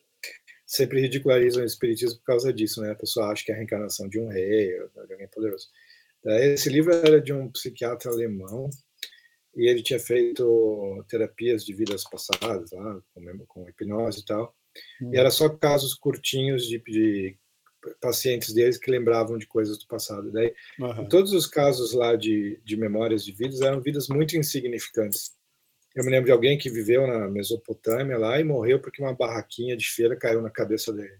sempre ridicularizam o espiritismo por causa disso, né? A pessoa acha que é a reencarnação de um rei, de alguém poderoso. Esse livro era de um psiquiatra alemão e ele tinha feito terapias de vidas passadas, lá, com, com hipnose e tal. Hum. E era só casos curtinhos de, de, pacientes deles que lembravam de coisas do passado. Daí, uhum. todos os casos lá de, de memórias de vidas eram vidas muito insignificantes. Eu me lembro de alguém que viveu na Mesopotâmia lá e morreu porque uma barraquinha de feira caiu na cabeça dele.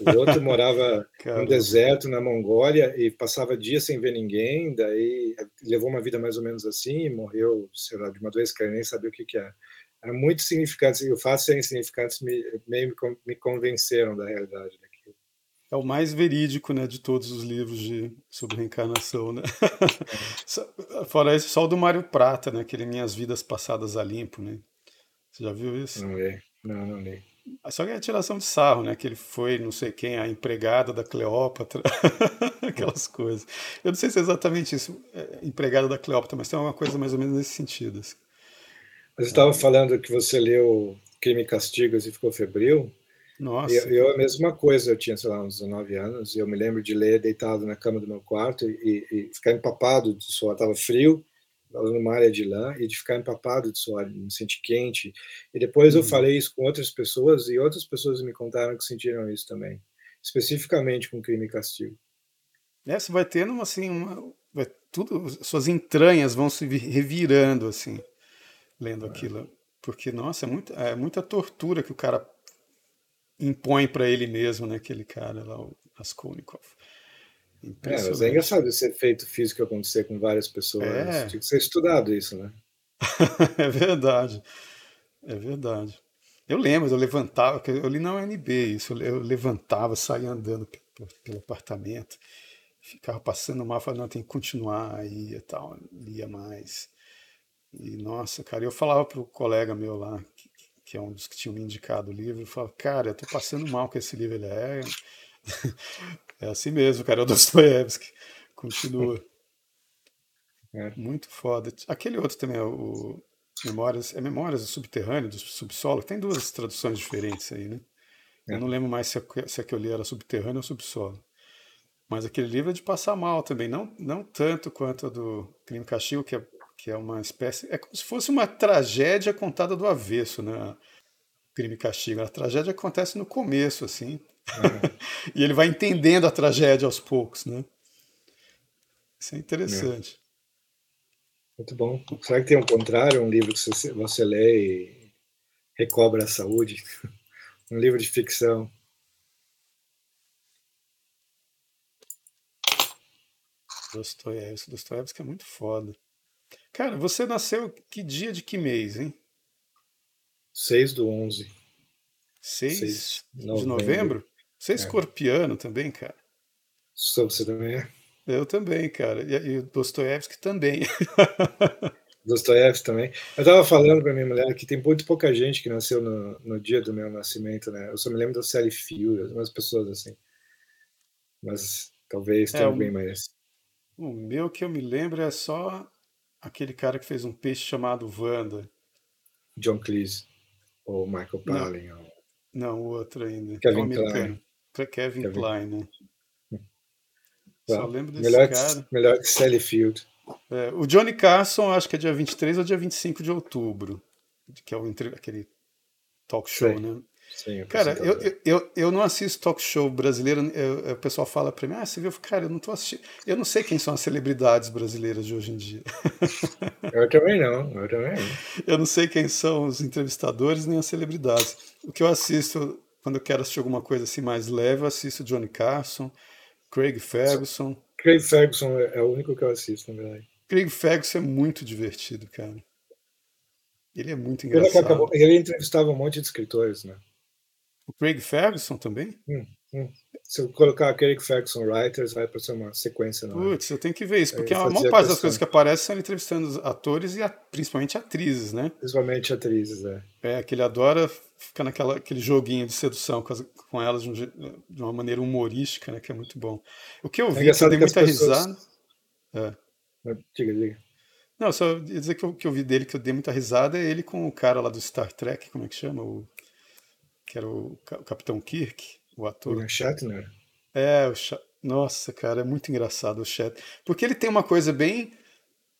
O outro morava no deserto, na Mongólia, e passava dias sem ver ninguém, daí levou uma vida mais ou menos assim, e morreu, sei lá, de uma doença que ele nem sabia o que, que era. Era muito significante, e o fato de serem significantes me, meio me convenceram da realidade daquilo. É o mais verídico né, de todos os livros de, sobre reencarnação. Né? É. Fora isso, só o do Mário Prata, né, aquele Minhas Vidas Passadas a Limpo. Né? Você já viu isso? Não li, não, não li. Só que é a tiração de sarro, né? Que ele foi, não sei quem, a empregada da Cleópatra, aquelas coisas. Eu não sei se é exatamente isso, é, empregada da Cleópatra, mas tem uma coisa mais ou menos nesse sentido. Assim. Você estava falando que você leu Crime e Castigos e ficou febril. Nossa. Eu, eu, a mesma coisa, eu tinha, sei lá, uns 19 anos, e eu me lembro de ler deitado na cama do meu quarto e, e ficar empapado de suor. Estava frio, numa área de lã e de ficar empapado de suor, me sentir quente. E depois uhum. eu falei isso com outras pessoas e outras pessoas me contaram que sentiram isso também, especificamente com crime e castigo. É, você vai tendo assim, uma, vai, tudo, suas entranhas vão se revirando assim, lendo é. aquilo, porque nossa, é muita, é muita tortura que o cara impõe para ele mesmo, né, aquele cara lá, o Raskolnikov. É, mas é engraçado esse efeito físico acontecer com várias pessoas. É. Tinha que ser estudado isso, né? é verdade. É verdade. Eu lembro, eu levantava, eu li na UNB isso, eu levantava, saía andando pelo apartamento, ficava passando mal, falando, não, tem que continuar aí e tal, lia mais. E, nossa, cara, eu falava pro colega meu lá, que, que é um dos que tinham me indicado o livro, falava, cara, eu tô passando mal com esse livro, ele é... É assim mesmo, cara, é o Dostoiévski. Continua. É. Muito foda. Aquele outro também, o Memórias, é Memórias do Subterrâneo, do Subsolo, tem duas traduções diferentes aí, né? É. Eu não lembro mais se a, se a que eu li era Subterrâneo ou Subsolo. Mas aquele livro é de passar mal também, não, não tanto quanto a do Crime Castigo, que é, que é uma espécie. É como se fosse uma tragédia contada do avesso, né? Crime e Castigo. A tragédia acontece no começo, assim. e ele vai entendendo a tragédia aos poucos, né? Isso é interessante. É. Muito bom. Será que tem um contrário, um livro que você, você lê e recobra a saúde? um livro de ficção. Dostoiévski. Dostoiévski é muito foda. Cara, você nasceu que dia de que mês, hein? 6 do 11. 6, 6 de novembro? novembro? Você é, é escorpiano também, cara? Sou você também é? Eu também, cara. E, e Dostoiévski também. Dostoiévski também. Eu estava falando para minha mulher que tem muito pouca gente que nasceu no, no, dia do meu nascimento, né? Eu só me lembro da série Fio, algumas pessoas assim. Mas talvez tenha é, bem mais. O meu que eu me lembro é só aquele cara que fez um peixe chamado Wanda. John Cleese. Ou Michael Palin. Não, ou... não o outro ainda. Kevin Klein. Kevin, Kevin Klein, né? Só lembro desse melhor cara. Que, melhor que Sally Field. É, o Johnny Carson, acho que é dia 23 ou dia 25 de outubro, que é o, aquele talk show, Sim. né? Sim, cara, eu, eu, eu não assisto talk show brasileiro. Eu, o pessoal fala pra mim, ah, você viu? Cara, eu não tô assistindo. Eu não sei quem são as celebridades brasileiras de hoje em dia. Eu também não, eu também não. Eu não sei quem são os entrevistadores nem as celebridades. O que eu assisto quando eu quero assistir alguma coisa assim mais leve, eu assisto Johnny Carson, Craig Ferguson. Craig Ferguson é, é o único que eu assisto, na verdade. Craig Ferguson é muito divertido, cara. Ele é muito engraçado. Ele, acabou, ele entrevistava um monte de escritores, né? O Craig Ferguson também? Hum, hum. se eu colocar Craig Ferguson Writers, vai para ser uma sequência. Não é? Putz, eu tenho que ver isso, porque a maior parte das coisas que aparecem são entrevistando atores e a, principalmente atrizes, né? Principalmente atrizes, é. É, que ele adora ficar naquela aquele joguinho de sedução com, as, com elas de, um, de, uma maneira humorística, né? Que é muito bom. O que eu vi, é que eu dei muita pessoas... risada. É. Diga, diga. Não, só ia dizer que o que eu vi dele que eu dei muita risada é ele com o cara lá do Star Trek, como é que chama? O, que era o, o Capitão Kirk, o ator. William Shatner. É, o Sh... nossa, cara, é muito engraçado o Shatner. Porque ele tem uma coisa bem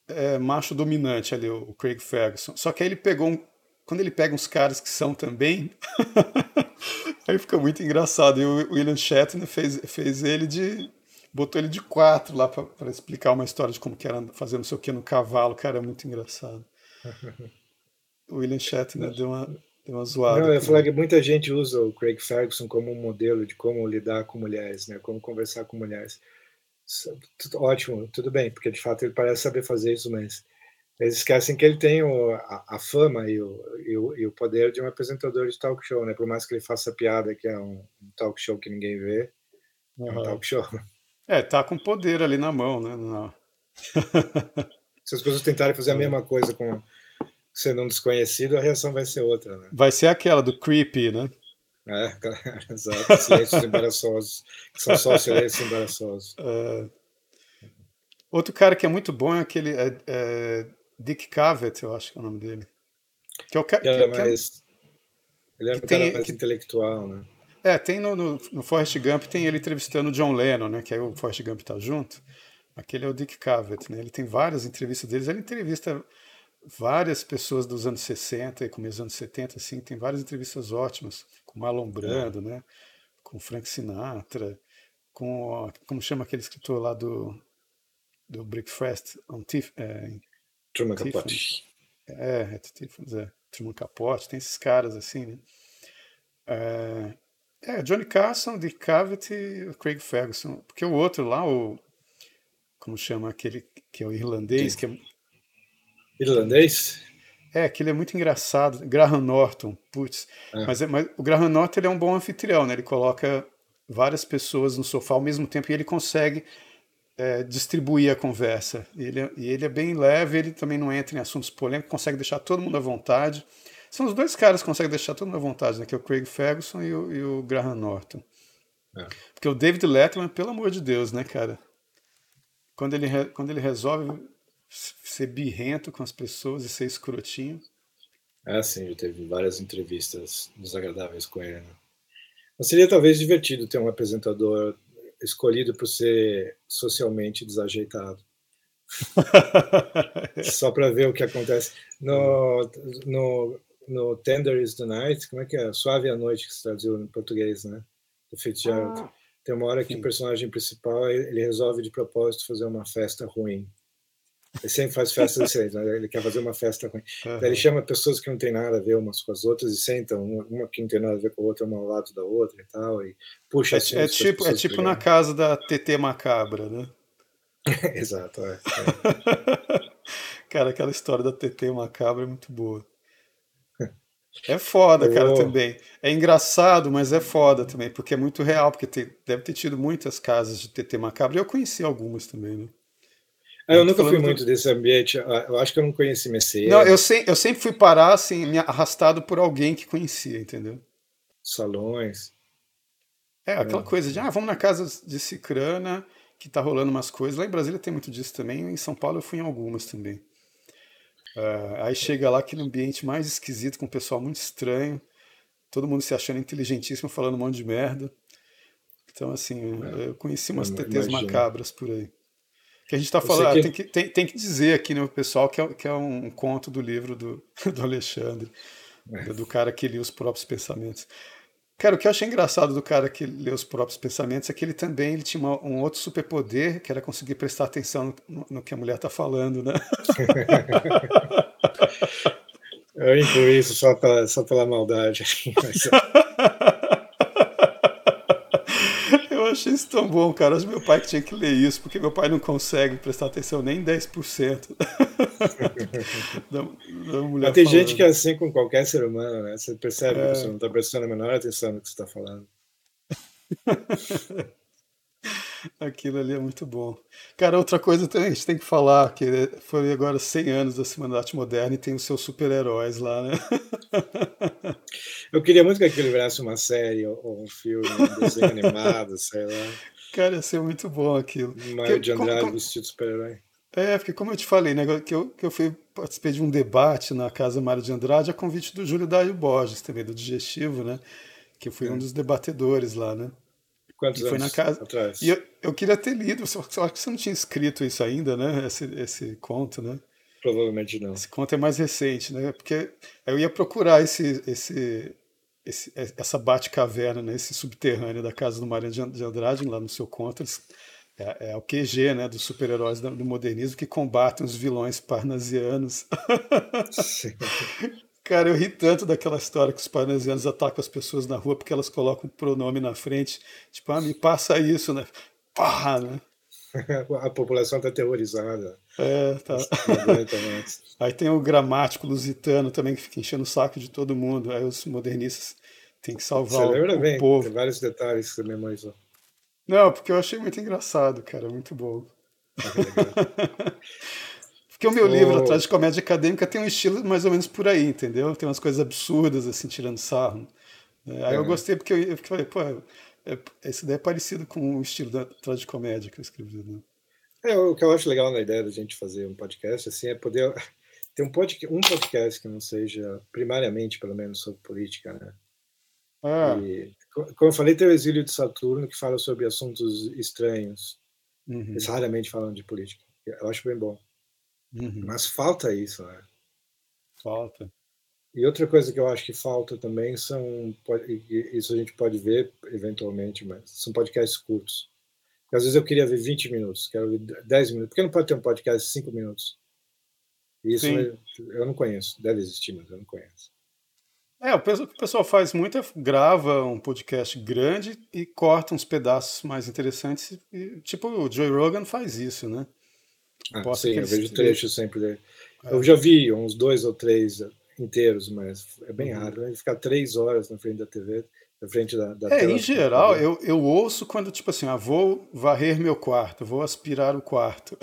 é, macho dominante ali, o Craig Ferguson. Só que aí ele pegou um... Quando ele pega uns caras que são também, aí fica muito engraçado. E o William Shatner fez, fez ele de botou ele de quatro lá para explicar uma história de como que era fazer não sei o que no cavalo, cara, é muito engraçado. o William Shatner deu uma, deu uma zoada. Não, eu ia falar que muita gente usa o Craig Ferguson como um modelo de como lidar com mulheres, né? Como conversar com mulheres. Ótimo, tudo bem, porque de fato ele parece saber fazer isso, mas eles esquecem que ele tem o, a, a, fama e o, e o, e, o, poder de um apresentador de talk show, né? Por mais que ele faça piada que é um, um talk show que ninguém vê, uhum. é um talk show. É, tá com poder ali na mão, né? Não. Se as pessoas tentarem fazer a mesma coisa com sendo um desconhecido, a reação vai ser outra, né? Vai ser aquela do creepy, né? É, exato. Silêncios embaraçosos. São só silêncios embaraçosos. Uh, outro cara que é muito bom é aquele é, é Dick Cavett, eu acho que é o nome dele. Que é o cara. Que, é mais, ele é um cara mais que, intelectual, né? É, tem no, no, no Forrest Gump, tem ele entrevistando o John Lennon, né? Que aí o Forrest Gump tá junto. Aquele é o Dick Cavett, né? Ele tem várias entrevistas deles. Ele entrevista várias pessoas dos anos 60 e começo dos anos 70, assim. Tem várias entrevistas ótimas. Com Marlon Brando, é. né? Com Frank Sinatra. Com, como chama aquele escritor lá do, do Breakfast on Tiff, é, Truman Capote. É, é, é, Truman Capote. Tem esses caras, assim, né? É, é, Johnny Carson, Dick Cavett e Craig Ferguson. Porque o outro lá, o. Como chama aquele que é o irlandês? Que é, irlandês? É, aquele é muito engraçado. Graham Norton, putz. É. Mas, é, mas o Graham Norton ele é um bom anfitrião, né? Ele coloca várias pessoas no sofá ao mesmo tempo e ele consegue é, distribuir a conversa. Ele, é, e ele é bem leve, ele também não entra em assuntos polêmicos, consegue deixar todo mundo à vontade. São os dois caras que conseguem deixar todo mundo à vontade, né? Que é o Craig Ferguson e o, e o Graham Norton. É. Porque o David Letterman, pelo amor de Deus, né, cara? Quando ele, quando ele resolve ser birrento com as pessoas e ser escrotinho. É, sim, já teve várias entrevistas desagradáveis com ele. Né? Mas seria talvez divertido ter um apresentador escolhido por ser socialmente desajeitado. Só para ver o que acontece. No, no no Tender is the Night, como é que é? Suave a Noite, que se traduziu em português, né? Do Fitzgerald. Ah, Tem uma hora que sim. o personagem principal ele resolve de propósito fazer uma festa ruim. Ele sempre faz festas excelentes, né? ele quer fazer uma festa ruim. Uhum. ele chama pessoas que não tem nada a ver umas com as outras e sentam, uma, que não tem nada a ver com a outra, uma ao lado da outra e tal, e puxa É, é tipo, é tipo na casa da TT Macabra, né? Exato, é. é. Cara, aquela história da TT Macabra é muito boa. É foda, cara, também. É engraçado, mas é foda também, porque é muito real, porque deve ter tido muitas casas de TT macabro. E eu conheci algumas também, né? Ah, eu nunca fui muito desse ambiente. Ah, eu acho que eu não conheci Messias. Não, eu, se, eu sempre fui parar, assim, me arrastado por alguém que conhecia, entendeu? Salões. É, aquela é. coisa de, ah, vamos na casa de Cicrana, que tá rolando umas coisas. Lá em Brasília tem muito disso também. Em São Paulo eu fui em algumas também. Uh, aí chega lá aquele ambiente mais esquisito, com um pessoal muito estranho, todo mundo se achando inteligentíssimo, falando um monte de merda. Então, assim, é, eu conheci umas TTs macabras por aí. Que a gente está falando, que... tem, que, tem, tem, que dizer aqui, né, o pessoal, que é, que é um conto do livro do, do Alexandre, é. do cara que lia os próprios pensamentos. Cara, o que eu achei engraçado do cara que lê os próprios pensamentos é que ele também ele tinha uma, um outro superpoder, que era conseguir prestar atenção no, no que a mulher está falando, né? eu incluí isso só pela, só pela maldade. eu achei isso tão bom, cara. Acho meu pai que tinha que ler isso, porque meu pai não consegue prestar atenção nem 10% da, da mulher. Mas tem falando. gente que é assim com qualquer ser humano, né? Você percebe é. que você não está prestando a menor atenção no que você está falando. Aquilo ali é muito bom. Cara, outra coisa também, a gente tem que falar, que foi agora 100 anos da Semana da Arte Moderna e tem os seus super-heróis lá, né? Eu queria muito que aquilo virasse uma série ou um filme, um desenho animado, sei lá. Cara, ia ser muito bom aquilo. Mário de Andrade como, vestido super-herói. É, porque como eu te falei, né, que eu, que eu fui participei de um debate na Casa Mário de Andrade a convite do Júlio Daio Borges, também do Digestivo, né? Que eu fui é. um dos debatedores lá, né? Quantos e foi na casa. atrás? E eu, eu queria ter lido, só, só que você não tinha escrito isso ainda, né? Esse, esse conto, né? Provavelmente não. Esse conto é mais recente, né? Porque eu ia procurar esse, esse, esse essa bate-caverna, né? esse subterrâneo da casa do Mário de Andrade, lá no seu conto. Eles, é, é, o QG, né? Dos super-heróis do modernismo que combatem os vilões parnasianos. Cara, eu ri tanto daquela história que os parnasianos atacam as pessoas na rua porque elas colocam o pronome na frente. Tipo, ah, me passa isso, né? Pá, né? A população está aterrorizada. É, tá. Aí tem o gramático lusitano também que fica enchendo o saco de todo mundo. Aí os modernistas têm que salvar você o, bem, povo. Tem vários detalhes que você memorizou. Não, porque eu achei muito engraçado, cara, muito bom. Porque o meu oh. livro, Atrás de Comédia Acadêmica, tem um estilo mais ou menos por aí, entendeu? Tem umas coisas absurdas, assim, tirando sarro. É, aí é. eu gostei porque eu, eu falei, pô, é, esse daí é parecido com o estilo da Atrás de Comédia que eu escrevi, né? É, o que eu acho legal na ideia da gente fazer um podcast, assim, é poder ter um podcast, um podcast que não seja primariamente, pelo menos, sobre política, né? Ah. E, como eu falei, tem o Exílio de Saturno, que fala sobre assuntos estranhos. Uhum. Eles raramente falam de política. Eu acho bem bom. Uhum. Mas falta isso, né? Falta. E outra coisa que eu acho que falta também são, isso a gente pode ver eventualmente, mas são podcasts curtos. Porque às vezes eu queria ver 20 minutos, quero ver 10 minutos. Por que não pode ter um podcast de 5 minutos? Isso eu, eu não conheço, deve existir, mas eu não conheço. É, o que o pessoal faz muito é grava um podcast grande e corta uns pedaços mais interessantes. E, tipo, o Joe Rogan faz isso, né? Ah, sim, eu vejo trechos sempre dele. É. Eu já vi uns dois ou três inteiros, mas é bem uhum. raro. Né? Ficar três horas na frente da TV, na frente da, da é, tela. Em geral, eu, eu ouço quando, tipo assim, ah, vou varrer meu quarto, vou aspirar o quarto,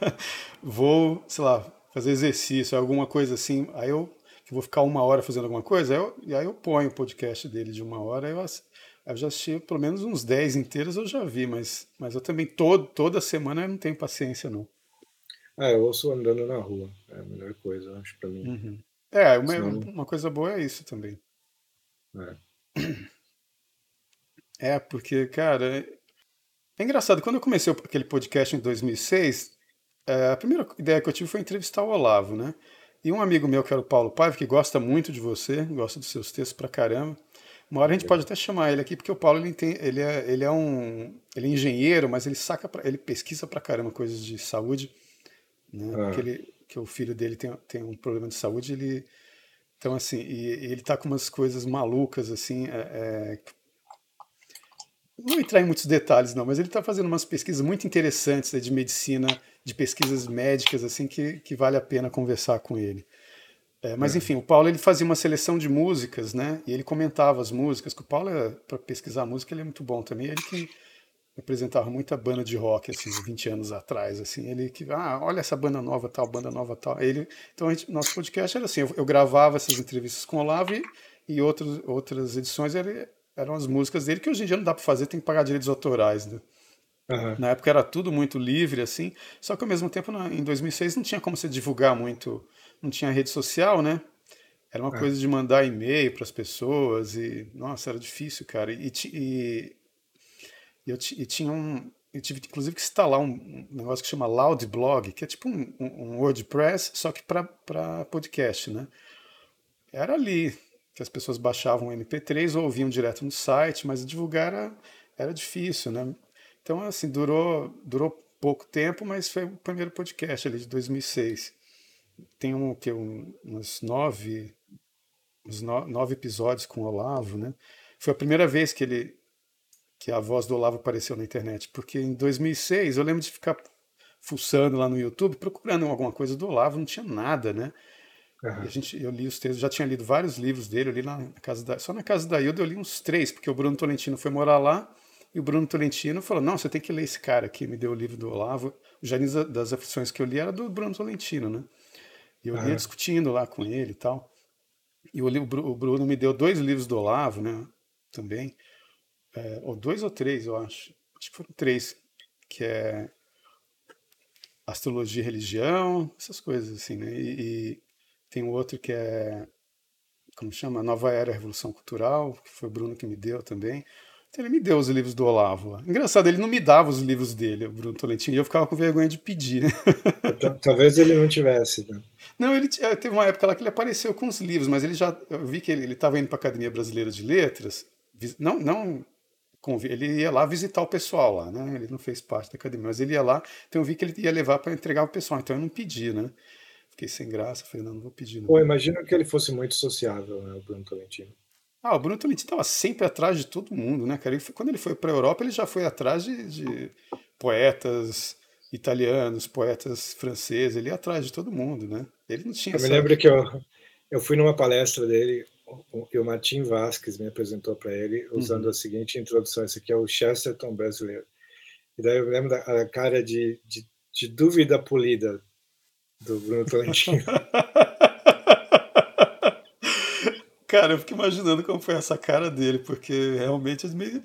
vou, sei lá, fazer exercício, alguma coisa assim. Aí eu vou ficar uma hora fazendo alguma coisa, aí eu, e aí eu ponho o podcast dele de uma hora, eu, eu já assisti pelo menos uns 10 inteiros, eu já vi, mas, mas eu também todo, toda semana eu não tenho paciência, não. Ah, eu ouço andando na rua. É a melhor coisa, acho, pra mim. Uhum. É, uma, Senão... uma coisa boa é isso também. É. É, porque, cara, é engraçado. Quando eu comecei aquele podcast em 2006, é, a primeira ideia que eu tive foi entrevistar o Olavo, né? E um amigo meu, que era o Paulo Paiva, que gosta muito de você, gosta dos seus textos pra caramba. Uma hora a gente pode até chamar ele aqui, porque o Paulo ele, tem, ele, é, ele é um ele é engenheiro, mas ele saca pra, ele pesquisa pra caramba coisas de saúde né? Ah. Porque ele, que o filho dele tem, tem um problema de saúde, ele então assim, e, e ele tá com umas coisas malucas assim, é, é, não vou entrar em muitos detalhes não, mas ele está fazendo umas pesquisas muito interessantes né, de medicina, de pesquisas médicas assim que, que vale a pena conversar com ele. É, mas é. enfim, o Paulo ele fazia uma seleção de músicas, né? E ele comentava as músicas. Que o Paulo é, para pesquisar música ele é muito bom também. Ele que apresentava muita banda de rock, assim, 20 anos atrás, assim, ele que, ah, olha essa banda nova, tal, banda nova, tal. Ele, então, gente, nosso podcast era assim, eu, eu, gravava essas entrevistas com o Olavo e, e outros, outras edições ele, eram as músicas dele, que hoje em dia não dá para fazer, tem que pagar direitos autorais, né? Uhum. Na época era tudo muito livre, assim, só que ao mesmo tempo, na, em 2006, não tinha como se divulgar muito, não tinha rede social, né? Era uma é. coisa de mandar e-mail para as pessoas e, nossa, era difícil, cara. E, e, e eu, tinha um. Eu tive inclusive que instalar um, negócio que chama Loudblog, que é tipo um, um WordPress, só que para podcast, né? Era ali que as pessoas baixavam o MP3 ou ouviam direto no site, mas divulgar era, era difícil, né? Então, assim, durou, durou pouco tempo, mas foi o primeiro podcast ali de 2006. Tem um, que, um, uns nove, uns nove episódios com o Olavo, né? Foi a primeira vez que ele, que a voz do Olavo apareceu na internet, porque em 2006 eu lembro de ficar fuçando lá no YouTube, procurando alguma coisa do Olavo, não tinha nada, né? Uhum. a gente, eu li os textos, já tinha lido vários livros dele, eu li lá na casa da, só na casa da Hilda eu li uns três, porque o Bruno Tolentino foi morar lá, E o Bruno Tolentino falou: Não, você tem que ler esse cara aqui. Me deu o livro do Olavo. O Jardim das Aflições que eu li era do Bruno Tolentino, né? E eu ia discutindo lá com ele e tal. E o, o Bruno me deu dois livros do Olavo, né? Também. É, ou dois ou três, eu acho. Acho que foram três. Que é Astrologia e Religião, essas coisas assim, né? E, e tem um outro que é. Como chama? Nova Era Revolução Cultural, que foi o Bruno que me deu também. Então ele me deu os livros do Olavo. Engraçado, ele não me dava os livros dele, o Bruno Tolentino, e eu ficava com vergonha de pedir, né? Talvez ele não tivesse. Né? Não, ele eh, teve uma época lá que ele apareceu com os livros, mas ele já. Eu vi que ele estava indo para a Academia Brasileira de Letras. Não, não ele ia lá visitar o pessoal lá, né? Ele não fez parte da academia, mas ele ia lá, então eu vi que ele ia levar para entregar o pessoal, então eu não pedi, né? Fiquei sem graça, falei, não, não vou pedir. Não. Pô, imagina que ele fosse muito sociável, né, o Bruno Tolentino. Ah, o Bruno Tolentino estava sempre atrás de todo mundo, né, cara? Ele, quando ele foi para a Europa, ele já foi atrás de, de poetas italianos, poetas franceses, ele ia atrás de todo mundo, né? Ele não tinha. Eu essa... me lembro que eu, eu fui numa palestra dele e o Martim Vasquez me apresentou para ele usando uhum. a seguinte introdução: esse aqui é o Chesterton brasileiro. E daí eu lembro da cara de, de, de dúvida polida do Bruno Tolentino. cara, eu fico imaginando como foi essa cara dele, porque realmente é meio,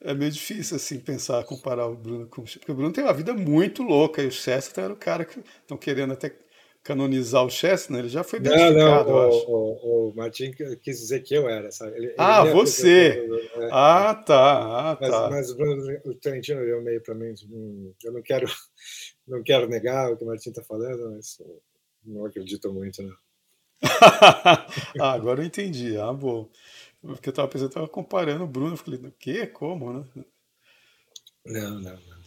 é meio difícil assim pensar, comparar o Bruno com o Porque o Bruno tem uma vida muito louca e o Chesterton era o cara que estão querendo até canonizar o Chester, né? Ele já foi beatificado, não, não, o, o, o, Martin quis dizer que eu era, sabe? Ele, ah, ele você! Né? Ah, tá, ah, mas, tá. Mas o, Trentino olhou meio para mim, hum, eu não quero, não quero negar o que o Martin está falando, mas não acredito muito, não. ah, agora eu entendi. Ah, bom. Porque eu estava pensando, eu estava comparando o Bruno, eu falei, o quê? Como, né? Não, não, não.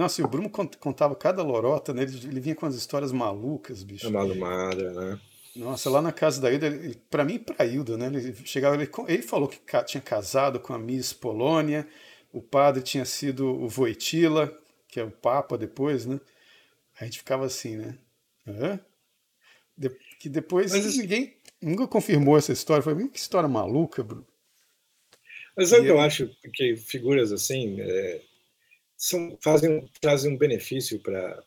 Nossa, e o Bruno contava cada lorota, né? Ele, ele vinha com as histórias malucas, bicho. A malumada, né? Nossa, lá na casa da Hilda, para mim, para Hilda, né? Ele chegava, ele, ele falou que tinha casado com a Miss Polônia, o padre tinha sido o Voitila, que é o Papa depois, né? A gente ficava assim, né? Hã? De, que depois Mas, ninguém nunca confirmou essa história. Foi que história maluca, Bruno. Mas é o que eu acho que figuras assim, é, são, fazem, trazem um benefício para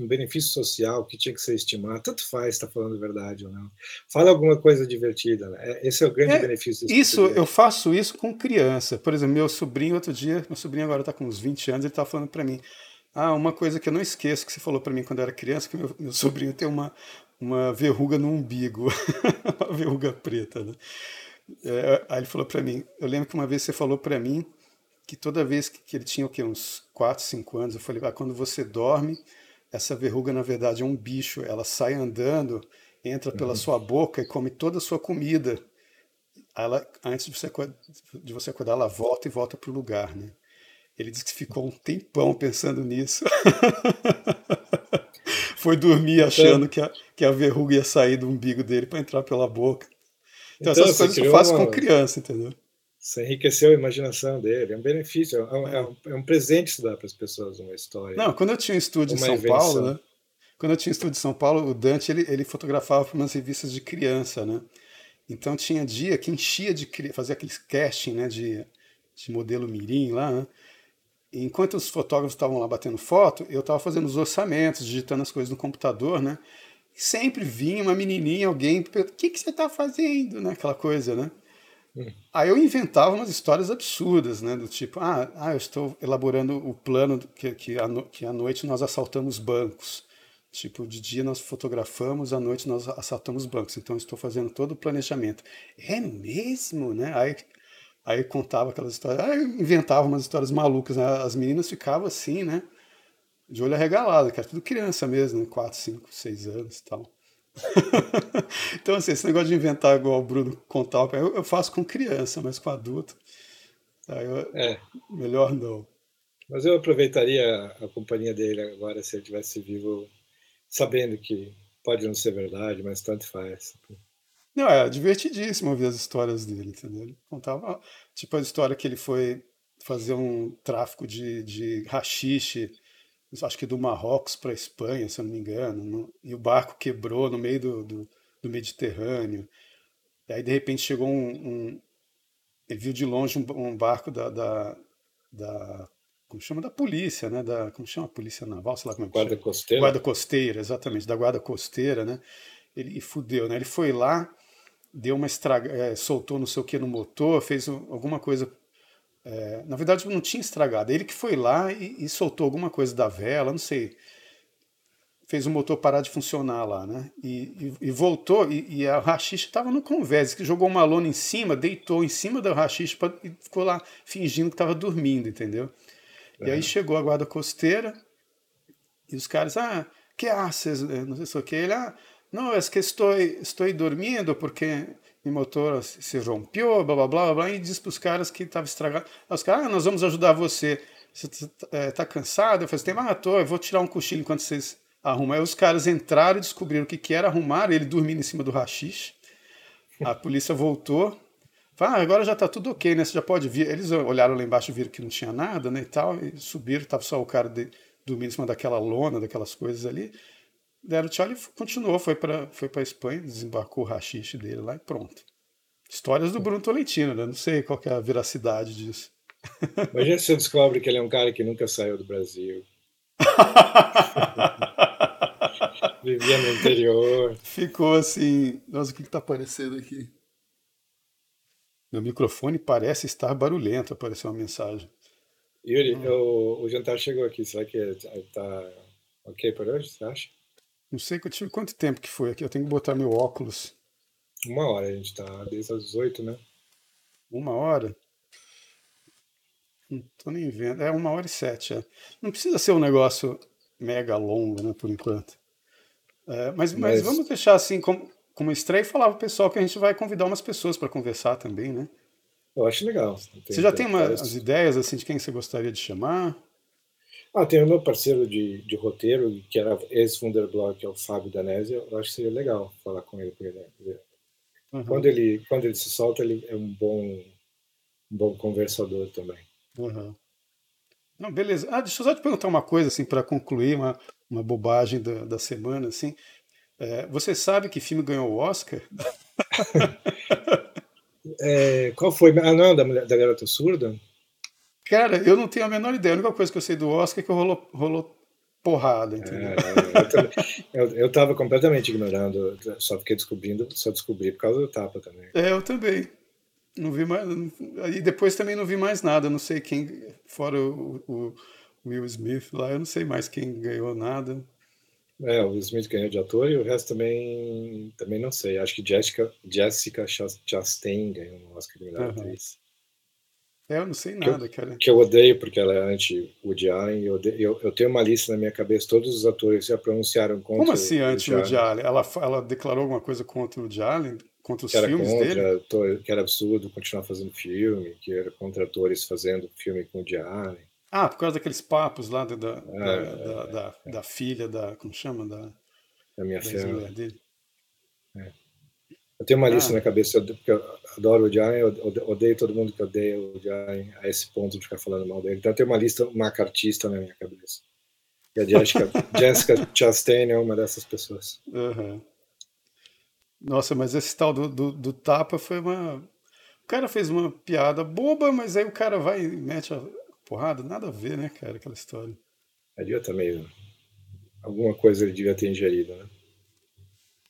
um benefício social que tinha que ser estimado. Tanto faz está falando verdade ou não. Fala alguma coisa divertida. Né? É, esse é o grande é, benefício. Isso, eu faço isso com criança. Por exemplo, meu sobrinho, outro dia, meu sobrinho agora está com uns 20 anos, ele está falando para mim. Ah, uma coisa que eu não esqueço que você falou para mim quando eu era criança, que meu, meu sobrinho tem uma, uma verruga no umbigo, uma verruga preta. Né? É, aí ele falou para mim, eu lembro que uma vez você falou para mim que toda vez que, que ele tinha o quê, uns 4, 5 anos, eu falei, ah, quando você dorme, essa verruga na verdade é um bicho, ela sai andando, entra pela uhum. sua boca e come toda a sua comida. Ela, antes de você, de você acordar, ela volta e volta para o lugar, né? Ele disse que ficou um tempão pensando nisso. Foi dormir então achando que a, que a verruga ia sair do umbigo dele para entrar pela boca. Então, então essas coisas eu faço uma... com criança, entendeu? Você enriqueceu a imaginação dele, é um benefício, é um, é um, é um presente estudar para as pessoas uma história. Não, quando eu tinha um estúdio em São invenção. Paulo, né? Quando eu tinha um estúdio em São Paulo, o Dante ele, ele fotografava para umas revistas de criança, né? Então tinha dia que enchia de fazia aqueles casting, né, de, de modelo mirim lá, né? Enquanto os fotógrafos estavam lá batendo foto, eu estava fazendo os orçamentos, digitando as coisas no computador, né? E sempre vinha uma menininha, alguém, o que, que você está fazendo, né? Aquela coisa, né? Aí eu inventava umas histórias absurdas, né? Do tipo, ah, ah eu estou elaborando o plano que, que, a, que à noite nós assaltamos bancos. Tipo, de dia nós fotografamos, à noite nós assaltamos bancos. Então estou fazendo todo o planejamento. É mesmo, né? Aí, aí contava aquelas histórias, aí inventava umas histórias malucas. Né? As meninas ficavam assim, né? De olho arregalado, que era tudo criança mesmo, né? 4, 5, 6 anos e tal. então, assim, esse negócio de inventar igual o Bruno contava, eu, eu faço com criança, mas com adulto, aí eu, é. melhor não. Mas eu aproveitaria a companhia dele agora, se ele estivesse vivo, sabendo que pode não ser verdade, mas tanto faz. Não, é divertidíssimo ouvir as histórias dele, entendeu? Ele contava, tipo, a história que ele foi fazer um tráfico de, de rachixe acho que do Marrocos para a Espanha, se eu não me engano, no, e o barco quebrou no meio do, do, do, Mediterrâneo. E aí, de repente, chegou um, um ele viu de longe um, um barco da, da, da, como chama da polícia, né? Da como chama a polícia naval, sei lá como é que guarda chama. costeira. Guarda costeira, exatamente, da guarda costeira, né? Ele e fudeu, né? Ele foi lá, deu uma estraga, é, soltou não sei o que no motor, fez alguma coisa. É, na verdade, não tinha estragado. Ele que foi lá e, e soltou alguma coisa da vela, não sei fez o motor parar de funcionar lá, né? E, e, e voltou, e, a rachixa estava no convés, que jogou uma lona em cima, deitou em cima da rachixa e ficou lá fingindo que estava dormindo, entendeu? É. E aí chegou a guarda costeira e os caras, ah, que haces? Não sei se o que. Ele, ah, não, é que estou, estou dormindo porque meu motor se rompeu, blá blá blá blá, e diz para os caras que estava estragado. Os caras, ah, nós vamos ajudar você. Você está é, tá cansado? Eu falei, ah, tô, eu vou tirar um cochilo enquanto vocês arrumam. Aí os caras entraram e descobriram o que, que era, arrumar ele dormindo em cima do rachixe. A polícia voltou. Ah, agora já está tudo ok, né? Você já pode vir. Eles olharam lá embaixo e viram que não tinha nada, né? E tal, e subiram, estava só o cara de, dormindo em cima daquela lona, daquelas coisas ali. Deram tchau e continuou, foi para foi a Espanha, desembarcou o rachixe dele lá e pronto. Histórias do Bruno Tolentino, né? Não sei qual é a veracidade disso. Imagina se você descobre que ele é um cara que nunca saiu do Brasil. Vivia no interior. Ficou assim. Nossa, o que está aparecendo aqui? Meu microfone parece estar barulhento, apareceu uma mensagem. Yuri, hum. o, o, jantar chegou aqui. Será que está ok por hoje, você acha? Não sei quanto tempo que foi aqui. Eu tenho que botar meu óculos. Uma hora, a gente está desde as oito, né? Uma hora? Não tô nem vendo. É uma hora e sete. É. Não precisa ser um negócio mega longo, né, por enquanto. É, mas, mas, mas, vamos deixar assim como, como estreia e falar pro pessoal que a gente vai convidar umas pessoas para conversar também, né? Eu acho legal. Tem, você já tem, tem umas ideias assim de quem você gostaria de chamar? Ah, tem o meu parceiro de, de roteiro, que era ex-Wunderblog, que é o Fábio Danese. Eu acho que seria legal falar com ele. ele uhum. quando, ele quando ele se solta, ele é um bom, um bom conversador também. Uhum. Não, beleza. Ah, deixa eu só te perguntar uma coisa, assim, para concluir uma, uma bobagem da, da semana, assim. É, você sabe que filme ganhou o Oscar? é, qual foi? Ah, não, da, da Garota Surda? Cara, eu não tenho a menor ideia. A única coisa que eu sei do Oscar é que rolou, rolou porrada, entendeu? É, eu, eu tava completamente ignorando, só fiquei descobrindo, só descobri por causa do tapa também. É, eu também. Não vi mais. E depois também não vi mais nada. Não sei quem, fora o, o Will Smith lá, eu não sei mais quem ganhou nada. É, o Will Smith ganhou de ator e o resto também, também não sei. Acho que Jessica, Jessica Chastain ganhou um Oscar de melhor uhum. atriz. É, eu não sei nada, que eu, cara. Que eu odeio porque ela é anti-Woody Allen. Eu, eu, eu, tenho uma lista na minha cabeça, todos os atores já pronunciaram contra Como assim anti-Woody Allen? Ela, ela declarou alguma coisa contra o Woody Allen? Contra os que filmes contra, dele? Que era absurdo continuar fazendo filme, que era contra atores fazendo filme com o Diário. Ah, por causa daqueles papos lá da, da, é, da, é, da, é. da, filha, da. Como chama? Da, da minha filha. dele. É. Eu tenho uma ah. lista na cabeça, porque eu adoro o Diário, eu odeio todo mundo que odeia o Diário a esse ponto de ficar falando mal dele. Então eu tenho uma lista macartista na minha cabeça. E a Jessica, Jessica Chastain é uma dessas pessoas. Uhum. Nossa, mas esse tal do, do, do, tapa foi uma. O cara fez uma piada boba, mas aí o cara vai e mete a porrada. Nada a ver, né, cara, aquela história. Ali também. Alguma coisa ele devia ter ingerido, né?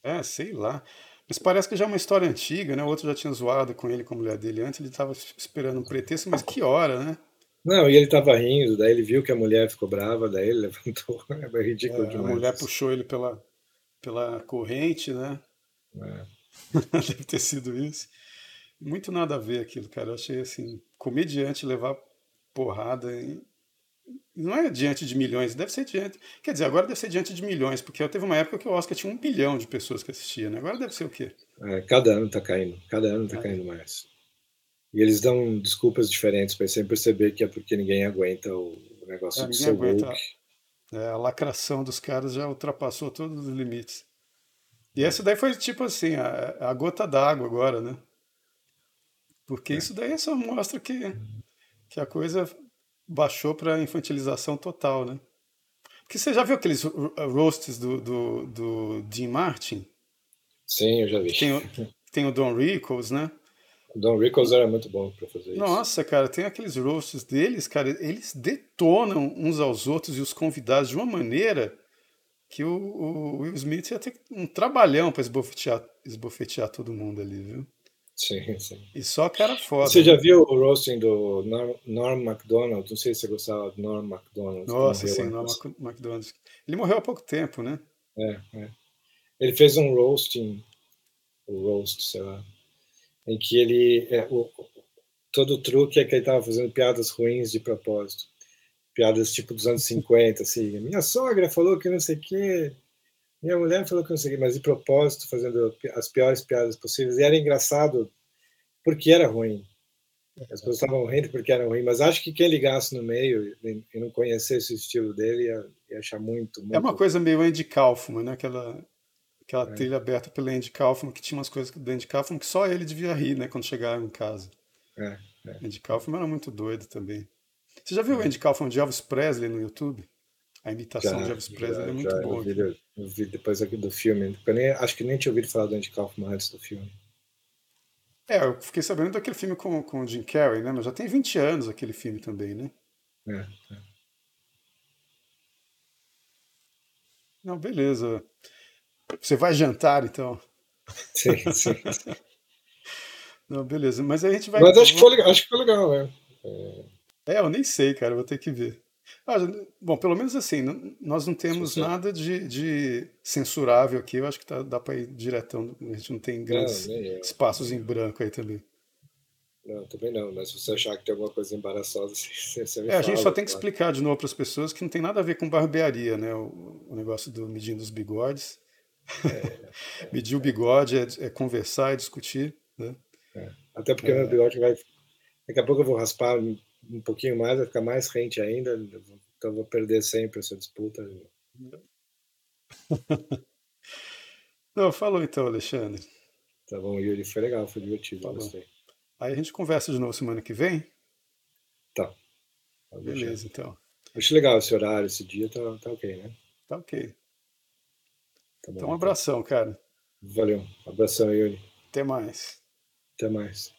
É, sei lá. Mas parece que já é uma história antiga, né? O outro já tinha zoado com ele, com a mulher dele antes. Ele estava esperando um pretexto, mas que hora, né? Não, e ele estava rindo, daí ele viu que a mulher ficou brava, daí ele levantou. É ridículo é, demais. A mulher puxou ele pela, pela corrente, né? É. Deve ter sido isso. Muito nada a ver aquilo, cara. Eu achei assim, comediante levar porrada em... não é diante de milhões, deve ser diante. Quer dizer, agora deve ser diante de milhões, porque teve uma época que o Oscar tinha um bilhão de pessoas que assistiam, né? Agora deve ser o quê? É, cada ano tá caindo, cada ano tá é. caindo mais. E eles dão desculpas diferentes para sempre perceber que é porque ninguém aguenta o negócio é, do seu aguenta. É, a lacração dos caras já ultrapassou todos os limites. E essa daí foi tipo assim, a, a gota d'água agora, né? Porque é. isso daí só mostra que, que a coisa baixou para infantilização total, né? Porque você já viu aqueles roasts do, do, do Dean Martin? Sim, eu já vi. Tem, tem o Don Rickles, né? O Don Rickles era muito bom para fazer isso. Nossa, cara, tem aqueles roasts deles, cara, eles detonam uns aos outros e os convidados de uma maneira que o, o Will Smith ia ter um trabalhão para esbofetear, esbofetear todo mundo ali, viu? Sim, sim. E só cara foda. Você já viu o roasting do Norm, Norm MacDonald? Não sei se você gostava do Norm MacDonald. Nossa, sim, Norm MacDonald. Ele morreu há pouco tempo, né? É, é. Ele fez um roasting, o roast, sei lá, em que ele. É, o, todo o truque é que ele estava fazendo piadas ruins de propósito. Piadas tipo dos anos 50, assim. Minha sogra falou que não sei o quê. Minha mulher falou que o quê, mas de propósito, fazendo as piores piadas possíveis. E era engraçado porque era ruim. As pessoas estavam rindo porque era ruim, mas acho que quem ligasse no meio e não conhecesse o estilo dele ia, ia achar muito, muito, É uma coisa meio Andy Kaufman, né? Aquela, aquela é. trilha aberta pelo Andy Kaufman, que tinha umas coisas do Andy Kaufman que só ele devia rir, né? Quando chegava em casa. É, é. Andy Kaufman era muito doido também. Você já viu o é. Andy Kaufman de Elvis Presley no YouTube? A imitação já, de Elvis Presley já, é muito boa. Eu vi, eu vi depois aqui do filme. Eu nem, acho que nem tinha ouvido falar do Andy Kaufman antes do filme. É, eu fiquei sabendo daquele filme com, com o Jim Carrey, né? Mas já tem 20 anos aquele filme também, né? É, é. Não, beleza. Você vai jantar, então? Sim, sim. Não, beleza. Mas a gente vai. Mas acho que foi legal, acho que foi legal, né? É, é eu nem sei, cara. Vou ter que ver. Bom, pelo menos assim, nós não temos sim, nada de, de, censurável aqui. Eu acho que tá, dá para ir diretão. A gente não tem grandes não, espaços em branco aí também. Não, também não. Mas se você achar que tem alguma coisa embaraçosa, você, você me é, fala, A gente só tem que explicar de novo para as pessoas que não tem nada a ver com barbearia, né? O, o negócio do medindo os bigodes. É, é, Medir o bigode é, é, conversar, é discutir, né? É. Até porque meu bigode vai... Daqui a pouco eu vou raspar um pouquinho mais, vai ficar mais rente ainda, então vou perder sempre essa disputa. Não, falou então, Alexandre. Tá bom, Yuri, foi legal, foi divertido, tá gostei. Aí a gente conversa de novo semana que vem? Tá. Beleza, então. Acho legal esse horário, esse dia, tá, tá ok, né? Tá ok. Tá bom, então, um abração, cara. Valeu. Abração, Yuri. Até mais. Até mais.